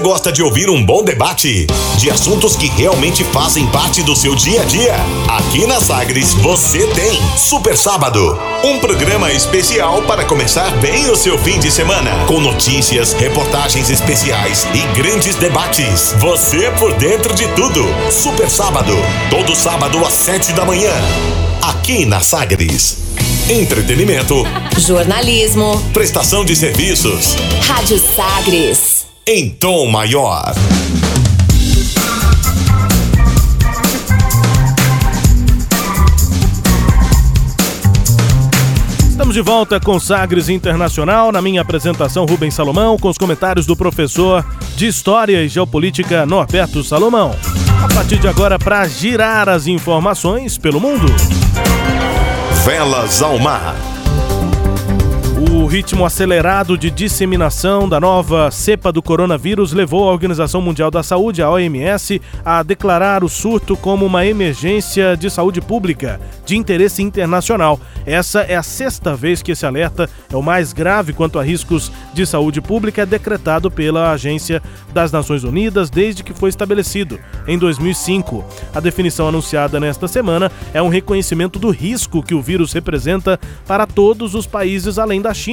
gosta de ouvir um bom debate? De assuntos que realmente fazem parte do seu dia a dia? Aqui na Sagres você tem Super Sábado um programa especial para começar bem o seu fim de semana. Com notícias, reportagens especiais e grandes debates. Você por dentro de tudo. Super Sábado. Todo sábado às sete da manhã. Aqui na Sagres. Entretenimento. Jornalismo. Prestação de serviços. Rádio Sagres em tom maior. Estamos de volta com Sagres Internacional, na minha apresentação Rubens Salomão, com os comentários do professor de História e Geopolítica Norberto Salomão. A partir de agora, para girar as informações pelo mundo. Velas ao mar. O ritmo acelerado de disseminação da nova cepa do coronavírus levou a Organização Mundial da Saúde, a OMS, a declarar o surto como uma emergência de saúde pública de interesse internacional. Essa é a sexta vez que esse alerta é o mais grave quanto a riscos de saúde pública decretado pela Agência das Nações Unidas desde que foi estabelecido, em 2005. A definição anunciada nesta semana é um reconhecimento do risco que o vírus representa para todos os países além da China,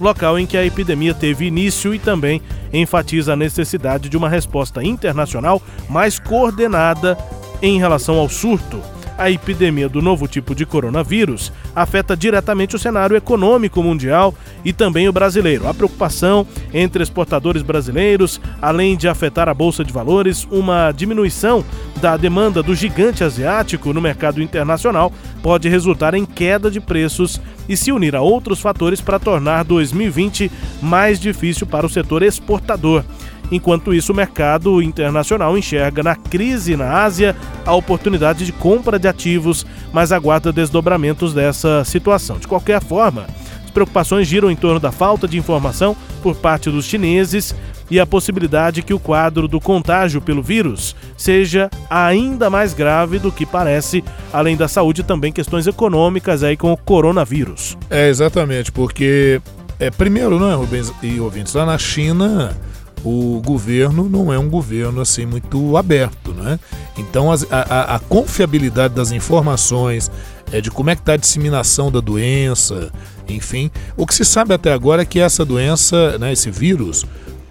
local em que a epidemia teve início e também enfatiza a necessidade de uma resposta internacional mais coordenada em relação ao surto a epidemia do novo tipo de coronavírus afeta diretamente o cenário econômico mundial e também o brasileiro. A preocupação entre exportadores brasileiros, além de afetar a bolsa de valores, uma diminuição da demanda do gigante asiático no mercado internacional pode resultar em queda de preços e se unir a outros fatores para tornar 2020 mais difícil para o setor exportador. Enquanto isso, o mercado internacional enxerga na crise na Ásia a oportunidade de compra de ativos, mas aguarda desdobramentos dessa situação. De qualquer forma, preocupações giram em torno da falta de informação por parte dos chineses e a possibilidade que o quadro do contágio pelo vírus seja ainda mais grave do que parece, além da saúde também questões econômicas aí com o coronavírus. É exatamente, porque é primeiro, não é, Rubens e ouvintes, lá na China o governo não é um governo assim muito aberto, né? Então a, a, a confiabilidade das informações, é, de como é que está a disseminação da doença, enfim, o que se sabe até agora é que essa doença, né, esse vírus,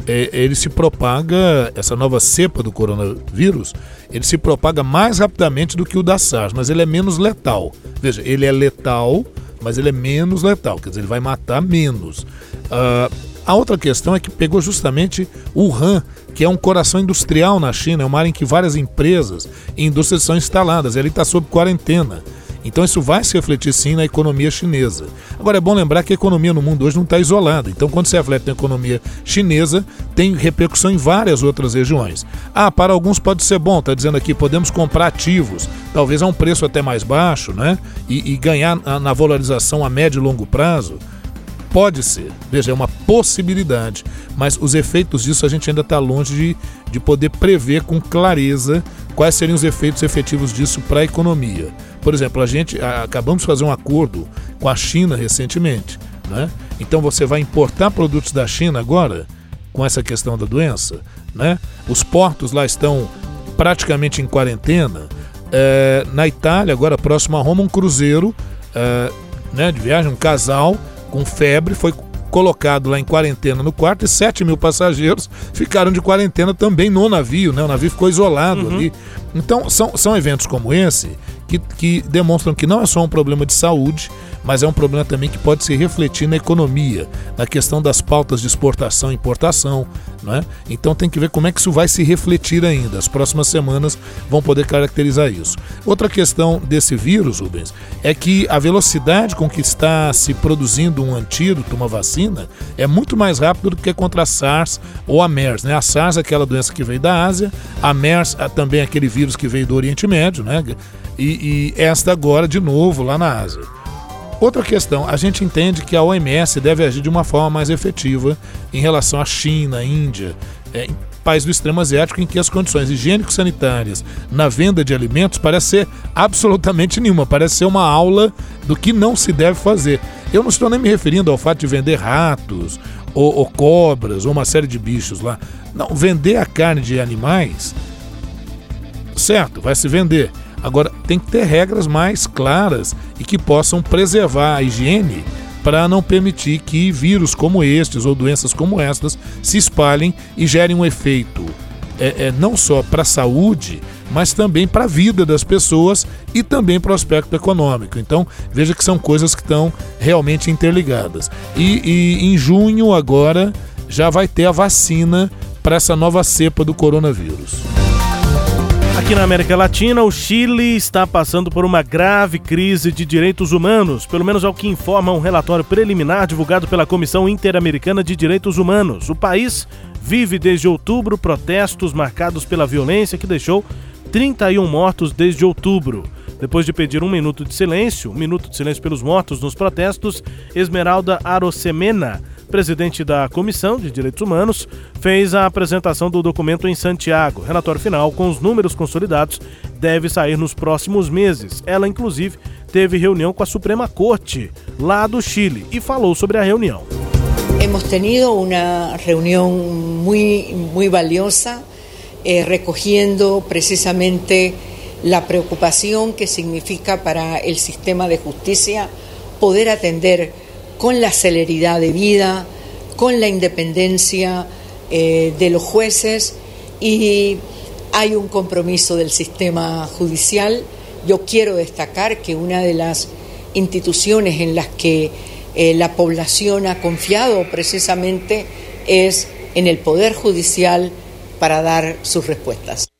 é, ele se propaga, essa nova cepa do coronavírus, ele se propaga mais rapidamente do que o da SARS, mas ele é menos letal. Veja, ele é letal, mas ele é menos letal, quer dizer, ele vai matar menos. Uh, A outra questão é que pegou justamente Wuhan, que é um coração industrial na China, é uma área em que várias empresas e indústrias são instaladas, e ali está sob quarentena. Então isso vai se refletir sim na economia chinesa. Agora é bom lembrar que a economia no mundo hoje não está isolada. Então quando se reflete na economia chinesa, tem repercussão em várias outras regiões. Ah, para alguns pode ser bom, está dizendo aqui, podemos comprar ativos, talvez a um preço até mais baixo, né? E, e ganhar na valorização a médio e longo prazo. Pode ser, veja, é uma possibilidade, mas os efeitos disso a gente ainda está longe de, de poder prever com clareza quais seriam os efeitos efetivos disso para a economia. Por exemplo, a gente a, acabamos de fazer um acordo com a China recentemente, né? Então você vai importar produtos da China agora com essa questão da doença, né? Os portos lá estão praticamente em quarentena. É, na Itália, agora próximo a Roma, um cruzeiro é, né, de viagem, um casal com febre, foi colocado lá em quarentena no quarto e 7 mil passageiros ficaram de quarentena também no navio, né? O navio ficou isolado uhum. ali. Então, são, são eventos como esse que, que demonstram que não é só um problema de saúde, mas é um problema também que pode se refletir na economia, na questão das pautas de exportação e importação. Né? Então tem que ver como é que isso vai se refletir ainda. As próximas semanas vão poder caracterizar isso. Outra questão desse vírus, Rubens, é que a velocidade com que está se produzindo um antídoto, uma vacina, é muito mais rápido do que contra a SARS ou a MERS. Né? A SARS é aquela doença que veio da Ásia, a MERS é também aquele vírus que veio do Oriente Médio, né? E, e esta agora de novo lá na Ásia. Outra questão, a gente entende que a OMS deve agir de uma forma mais efetiva em relação à China, Índia, é, país do extremo asiático em que as condições higiênico-sanitárias na venda de alimentos parece ser absolutamente nenhuma, parece ser uma aula do que não se deve fazer. Eu não estou nem me referindo ao fato de vender ratos ou, ou cobras ou uma série de bichos lá. Não, vender a carne de animais, certo, vai se vender Agora, tem que ter regras mais claras e que possam preservar a higiene para não permitir que vírus como estes ou doenças como estas se espalhem e gerem um efeito é, é não só para a saúde, mas também para a vida das pessoas e também para o aspecto econômico. Então, veja que são coisas que estão realmente interligadas. E, e em junho, agora, já vai ter a vacina para essa nova cepa do coronavírus. Aqui na América Latina, o Chile está passando por uma grave crise de direitos humanos, pelo menos é o que informa um relatório preliminar divulgado pela Comissão Interamericana de Direitos Humanos. O país vive desde outubro protestos marcados pela violência que deixou 31 mortos desde outubro. Depois de pedir um minuto de silêncio, um minuto de silêncio pelos mortos nos protestos, Esmeralda Arosemena presidente da Comissão de Direitos Humanos, fez a apresentação do documento em Santiago. Relatório final com os números consolidados deve sair nos próximos meses. Ela, inclusive, teve reunião com a Suprema Corte lá do Chile e falou sobre a reunião. Hemos tenido uma reunião muito, muito valiosa, eh, recogiendo precisamente la preocupación que significa para el sistema de justicia poder atender con la celeridad de vida, con la independencia eh, de los jueces y hay un compromiso del sistema judicial. Yo quiero destacar que una de las instituciones en las que eh, la población ha confiado precisamente es en el Poder Judicial para dar sus respuestas.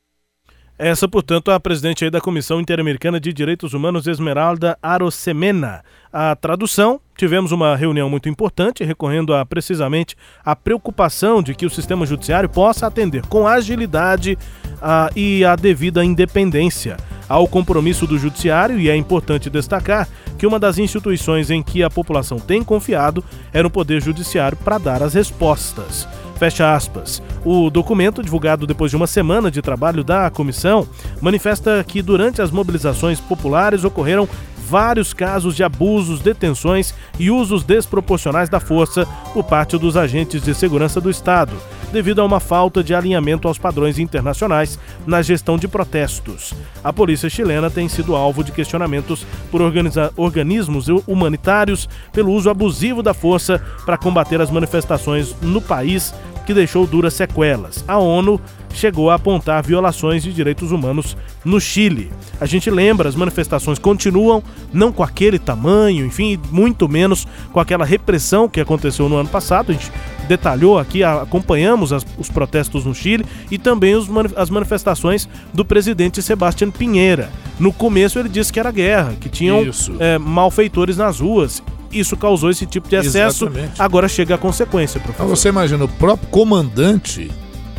Essa, portanto, a presidente da Comissão Interamericana de Direitos Humanos, Esmeralda Arosemena. A tradução, tivemos uma reunião muito importante, recorrendo a precisamente a preocupação de que o sistema judiciário possa atender com agilidade a, e a devida independência ao compromisso do judiciário, e é importante destacar que uma das instituições em que a população tem confiado era o Poder Judiciário para dar as respostas. Fecha aspas. O documento, divulgado depois de uma semana de trabalho da comissão, manifesta que durante as mobilizações populares ocorreram vários casos de abusos, detenções e usos desproporcionais da força por parte dos agentes de segurança do Estado, devido a uma falta de alinhamento aos padrões internacionais na gestão de protestos. A polícia chilena tem sido alvo de questionamentos por organismos humanitários pelo uso abusivo da força para combater as manifestações no país que deixou duras sequelas. A ONU chegou a apontar violações de direitos humanos no Chile. A gente lembra, as manifestações continuam, não com aquele tamanho, enfim, muito menos com aquela repressão que aconteceu no ano passado. A gente detalhou aqui, acompanhamos as, os protestos no Chile e também os, as manifestações do presidente Sebastião Pinheira. No começo ele disse que era guerra, que tinham é, malfeitores nas ruas. Isso causou esse tipo de excesso. Exatamente. Agora chega a consequência, professor. Você imagina, o próprio comandante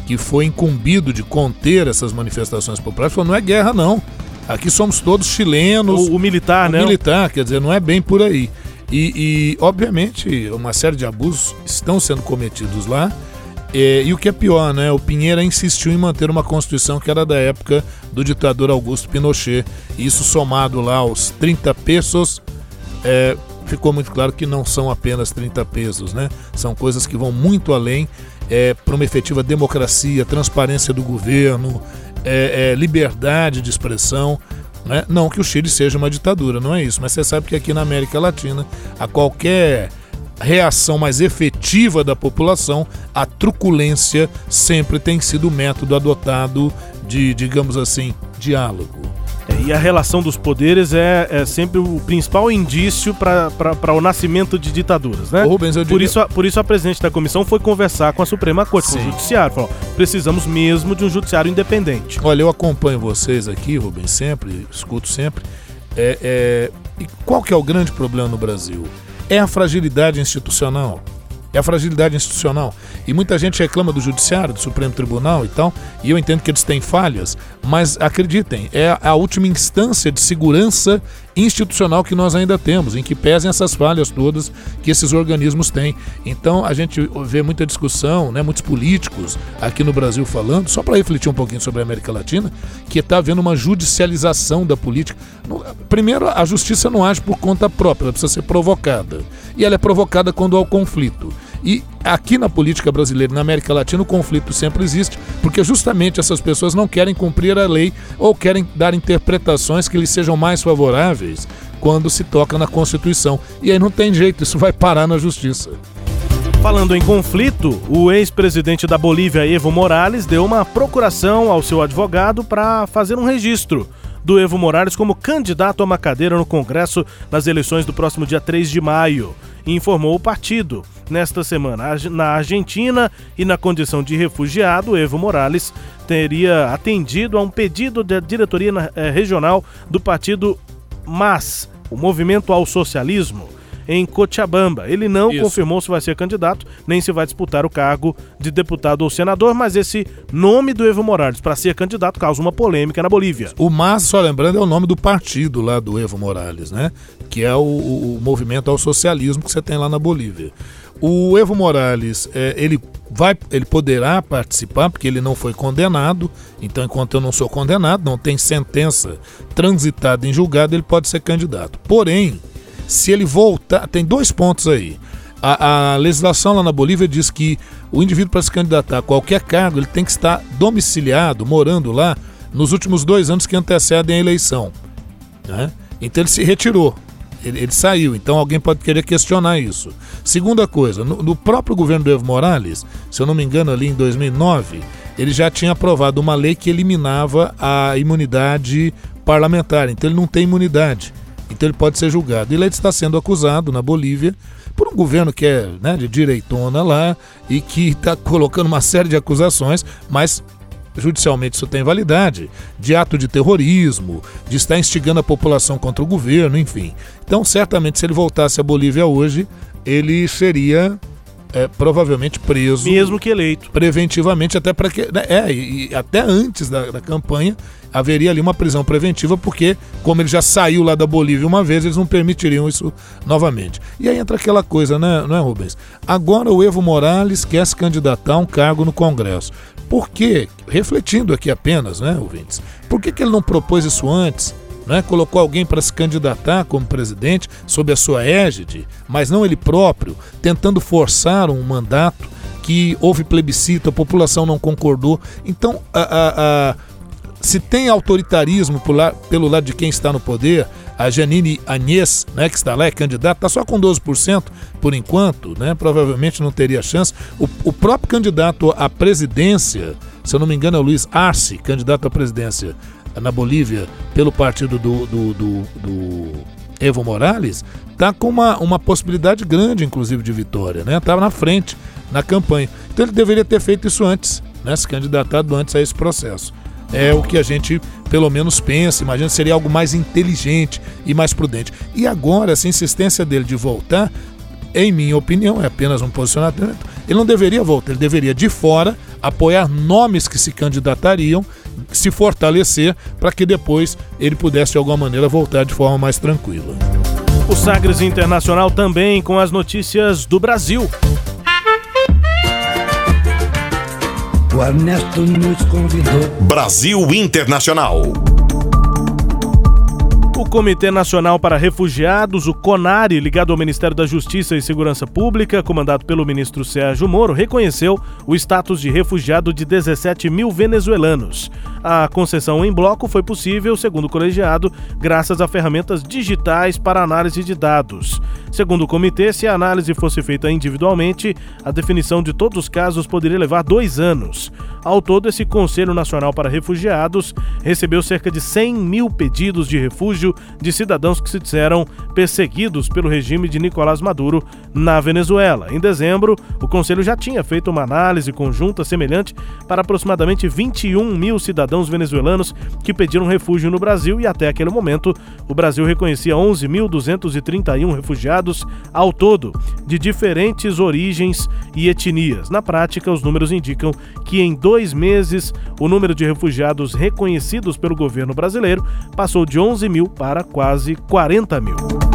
que foi incumbido de conter essas manifestações populares falou: não é guerra, não. Aqui somos todos chilenos. O, o militar, o né? militar, quer dizer, não é bem por aí. E, e, obviamente, uma série de abusos estão sendo cometidos lá. É, e o que é pior, né? O Pinheira insistiu em manter uma constituição que era da época do ditador Augusto Pinochet. Isso somado lá aos 30 pesos, é, ficou muito claro que não são apenas 30 pesos, né? São coisas que vão muito além é, para uma efetiva democracia, transparência do governo, é, é, liberdade de expressão. Né? Não que o Chile seja uma ditadura, não é isso, mas você sabe que aqui na América Latina, a qualquer reação mais efetiva da população, a truculência sempre tem sido o método adotado de, digamos assim, diálogo. É, e a relação dos poderes é, é sempre o principal indício para o nascimento de ditaduras, né? Rubens, eu por, isso, a, por isso a presidente da comissão foi conversar com a Suprema Corte, Sim. com o Judiciário. Falou: precisamos mesmo de um judiciário independente. Olha, eu acompanho vocês aqui, Rubens, sempre, escuto sempre. É, é, e qual que é o grande problema no Brasil? É a fragilidade institucional é a fragilidade institucional. E muita gente reclama do Judiciário, do Supremo Tribunal e tal, e eu entendo que eles têm falhas, mas acreditem, é a última instância de segurança institucional que nós ainda temos, em que pesem essas falhas todas que esses organismos têm. Então a gente vê muita discussão, né, muitos políticos aqui no Brasil falando, só para refletir um pouquinho sobre a América Latina, que está havendo uma judicialização da política. Primeiro, a justiça não age por conta própria, ela precisa ser provocada. E ela é provocada quando há o conflito. E aqui na política brasileira e na América Latina o conflito sempre existe, porque justamente essas pessoas não querem cumprir a lei ou querem dar interpretações que lhes sejam mais favoráveis quando se toca na Constituição. E aí não tem jeito, isso vai parar na justiça. Falando em conflito, o ex-presidente da Bolívia, Evo Morales, deu uma procuração ao seu advogado para fazer um registro do Evo Morales como candidato a uma cadeira no Congresso nas eleições do próximo dia 3 de maio informou o partido. Nesta semana, na Argentina e na condição de refugiado, Evo Morales teria atendido a um pedido da diretoria eh, regional do partido MAS, o Movimento ao Socialismo em Cochabamba. Ele não Isso. confirmou se vai ser candidato, nem se vai disputar o cargo de deputado ou senador, mas esse nome do Evo Morales para ser candidato causa uma polêmica na Bolívia. O MAS, só lembrando, é o nome do partido lá do Evo Morales, né? Que é o, o movimento ao socialismo que você tem lá na Bolívia. O Evo Morales, é, ele vai, ele poderá participar porque ele não foi condenado. Então, enquanto eu não sou condenado, não tem sentença transitada em julgado, ele pode ser candidato. Porém, se ele voltar. Tem dois pontos aí. A, a, legislação lá na Bolívia diz que o indivíduo para se candidatar a qualquer cargo ele tem que estar domiciliado, morando lá, nos últimos dois anos que antecedem a eleição. Né? Então ele se retirou, ele, ele, saiu. Então alguém pode querer questionar isso. Segunda coisa, no, no próprio governo do Evo Morales, se eu não me engano, ali em 2009, ele já tinha aprovado uma lei que eliminava a imunidade parlamentar. Então ele não tem imunidade. Então ele pode ser julgado. E ele está sendo acusado na Bolívia por um governo que é né, de direitona lá e que está *laughs* colocando uma série de acusações, mas judicialmente isso tem validade, de ato de terrorismo, de estar instigando a população contra o governo, enfim. Então, certamente, se ele voltasse à Bolívia hoje, ele seria é, provavelmente preso. Mesmo que eleito. Preventivamente, até para que. Né, é, e, até antes da, da, campanha haveria ali uma prisão preventiva, porque, como ele já saiu lá da Bolívia uma vez, eles não permitiriam isso novamente. E aí entra aquela coisa, né, não é, Rubens? Agora o Evo Morales quer se candidatar a um cargo no Congresso. Por quê? Refletindo aqui apenas, né, ouvintes? Por que, que ele não propôs isso antes? né, colocou alguém para se candidatar como presidente sob a sua égide, mas não ele próprio, tentando forçar um mandato que houve plebiscito, a população não concordou. Então, a, a, a, se tem autoritarismo pelo lado de quem está no poder, a Janine Agnès, né, que está lá, é candidata, está só com 12% por enquanto, né, provavelmente não teria chance. O, o próprio candidato à presidência, se eu não me engano é o Luiz Arce, candidato à presidência na Bolívia pelo partido do, do, do, do Evo Morales, está com uma, uma possibilidade grande, inclusive, de vitória, né? Na frente na campanha. Então ele deveria ter feito isso antes, né? Se candidatado antes a esse processo. É o que a gente, pelo menos, pensa, imagina seria algo mais inteligente e mais prudente. E agora, essa insistência dele de voltar, em minha opinião, é apenas um posicionamento. Ele não deveria voltar, ele deveria de fora apoiar nomes que se candidatariam, se fortalecer para que depois ele pudesse de alguma maneira voltar de forma mais tranquila. O Sagres Internacional também com as notícias do Brasil. O Ernesto nos convidou. Brasil Internacional. O Comitê Nacional para Refugiados, o CONARE, ligado ao Ministério da Justiça e Segurança Pública, comandado pelo ministro Sérgio Moro, reconheceu o status de refugiado de 17 mil venezuelanos. A concessão em bloco foi possível, segundo o colegiado, graças a ferramentas digitais para análise de dados. Segundo o comitê, se a análise fosse feita individualmente, a definição de todos os casos poderia levar dois anos. Ao todo, esse Conselho Nacional para Refugiados recebeu cerca de 100 mil pedidos de refúgio de cidadãos que se disseram perseguidos pelo regime de Nicolás Maduro na Venezuela. Em dezembro, o Conselho já tinha feito uma análise conjunta semelhante para aproximadamente 21 mil cidadãos venezuelanos que pediram refúgio no Brasil e até aquele momento o Brasil reconhecia 11.231 refugiados ao todo, de diferentes origens e etnias. Na prática, os números indicam que em dois meses o número de refugiados reconhecidos pelo governo brasileiro passou de 11 mil para quase 40 mil.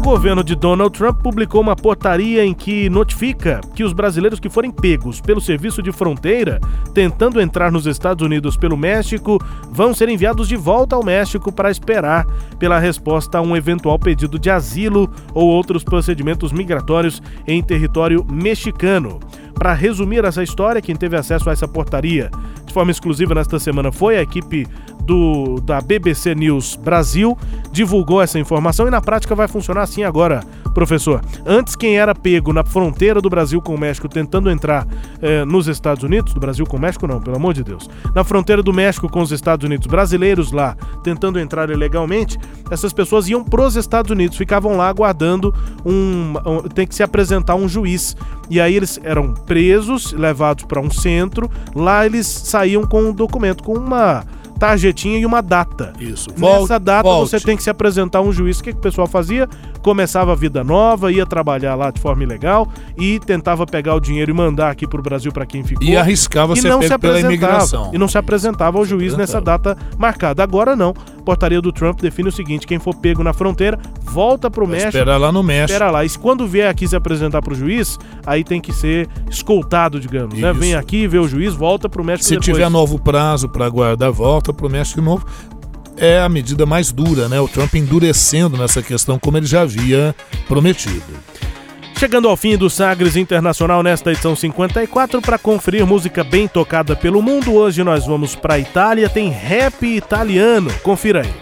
O governo de Donald Trump publicou uma portaria em que notifica que os brasileiros que forem pegos pelo serviço de fronteira tentando entrar nos Estados Unidos pelo México vão ser enviados de volta ao México para esperar pela resposta a um eventual pedido de asilo ou outros procedimentos migratórios em território mexicano. Para resumir essa história, quem teve acesso a essa portaria de forma exclusiva nesta semana foi a equipe do, da BBC News Brasil, divulgou essa informação e na prática vai funcionar assim agora, professor. Antes, quem era pego na fronteira do Brasil com o México tentando entrar eh, nos Estados Unidos, do Brasil com o México, não, pelo amor de Deus, na fronteira do México com os Estados Unidos, brasileiros lá tentando entrar ilegalmente, essas pessoas iam para os Estados Unidos, ficavam lá aguardando um, um. tem que se apresentar um juiz. E aí eles eram presos, levados para um centro, lá eles saíam com um documento, com uma tarjetinha e uma data. Isso. Nessa data você tem que se apresentar a um juiz. O que, que o pessoal fazia? Começava a vida nova, ia trabalhar lá de forma ilegal e tentava pegar o dinheiro e mandar aqui pro Brasil para quem ficou. E arriscava e ser não se pela imigração. E não se apresentava ao juiz nessa data marcada. Agora não. A portaria do Trump define o seguinte: quem for pego na fronteira, volta pro Vai México. esperar lá no México. Espera lá. E quando vier aqui se apresentar pro juiz, aí tem que ser escoltado, digamos. Né? Vem aqui, vê o juiz, volta pro México Se depois. tiver novo prazo para aguardar, volta para o México de novo. É a medida mais dura, né? O Trump endurecendo nessa questão, como ele já havia prometido. Chegando ao fim do Sagres Internacional nesta edição 54, para conferir música bem tocada pelo mundo, hoje nós vamos para Itália, tem rap italiano. Confira aí.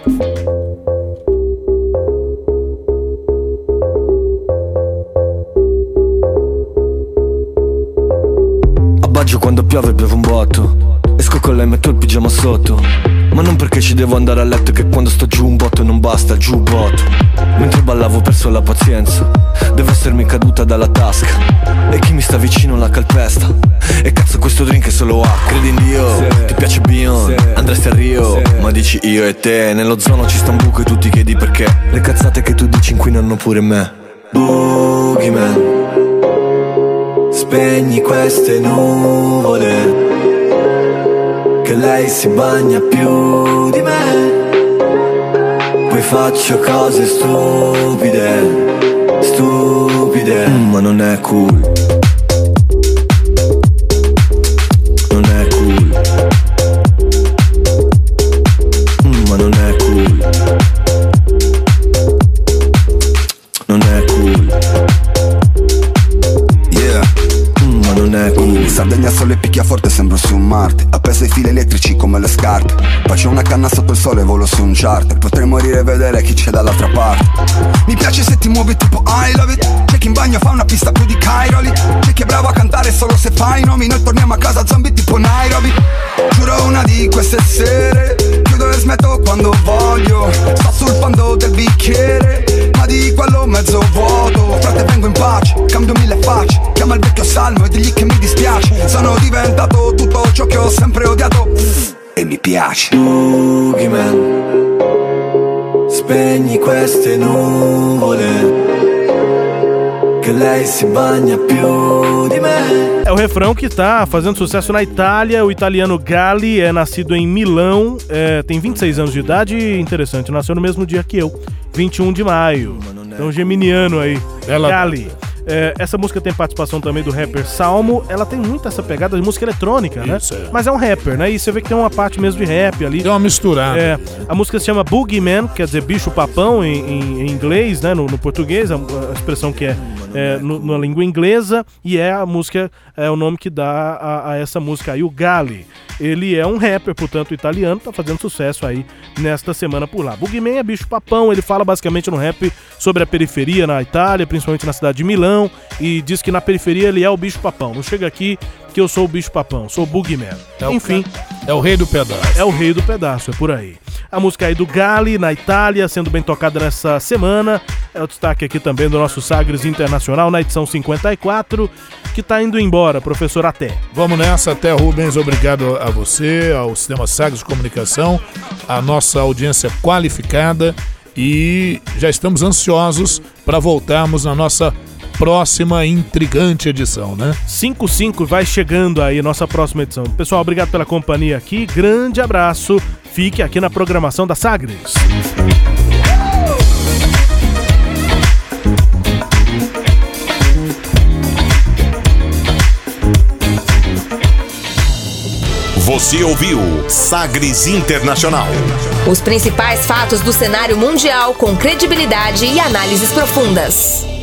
A Baggio quando piove piove un botto Esco con lei metto il pigiama sotto Ma non perché ci devo andare a letto Che quando sto giù un botto non basta giù botto. Mentre ballavo ho perso la pazienza Deve essermi caduta dalla tasca. E chi mi sta vicino la calpesta. E cazzo questo drink è solo acqua. Credi in Dio, ti piace Bion Andresti a Rio, ma dici io e te Nello zono ci sta un buco e tu ti chiedi perché. Le cazzate che tu dici inquinano pure me. Boogeyman. Spegni queste nuvole Che lei si bagna più di me. Poi faccio cose stupide Stupide. Mm, Ma non è cool Sardegna sole picchia forte, sembro su un Marte. Appeso ai fili elettrici come le scarpe. Faccio una canna sotto il sole, volo su un charter Potrei morire e vedere chi c'è dall'altra parte. Mi piace se ti muovi tipo I love it. C'è chi in bagno fa una pista più di Cairoli. C'è chi è bravo a cantare solo se fai i nomi. Noi torniamo a casa zombie tipo Nairobi. Giuro una di queste sere. Chiudo e smetto quando voglio. Sto sul fondo del bicchiere Ma di quello mezzo vuoto. Frate vengo in pace, cambio mille facce. Chiama il vecchio salmo e digli che mi dispiace. Sono diventato tutto ciò che ho sempre odiato. E mi piace. Boogeyman Spegni queste nuvole Che lei si bagna più di me. É o refrão que tá fazendo sucesso na Itália. O italiano Gali é nascido em Milão, é, tem 26 anos de idade. E interessante, nasceu no mesmo dia que eu, 21 de maio. Então, geminiano aí. Ela- Gali. É, essa música tem participação também do rapper Salmo. Ela tem muito essa pegada de música eletrônica, né? Isso, é. Mas é um rapper, né? E você vê que tem uma parte mesmo de rap ali. Deu uma misturada. É, a música se chama Boogeyman, quer dizer bicho papão em, em- em inglês, né? No, no português, a, a expressão que é, é, no- na língua inglesa, e é a música, é o nome que dá a, a essa música aí, o Gali. Ele é um rapper, portanto, italiano, tá fazendo sucesso aí nesta semana por lá. Boogeyman é bicho papão, ele fala basicamente no rap sobre a periferia na Itália, principalmente na cidade de Milão, e diz que na periferia ele é o bicho papão. Não chega aqui que eu sou o bicho papão, sou o Boogeyman. É o Enfim. É o rei do pedaço. É o rei do pedaço, é por aí. A música aí do Gali, na Itália, sendo bem tocada nessa semana. É o destaque aqui também do nosso Sagres Internacional, na edição 54, que tá indo embora, professor Até. Vamos nessa, até Rubens, obrigado a você, ao Sistema Sagres de Comunicação, a nossa audiência qualificada e já estamos ansiosos para voltarmos na nossa próxima intrigante edição, né? 55 vai chegando aí, nossa próxima edição. Pessoal, obrigado pela companhia aqui, grande abraço, fique aqui na programação da Sagres. Você ouviu Sagres Internacional. Os principais fatos do cenário mundial com credibilidade e análises profundas.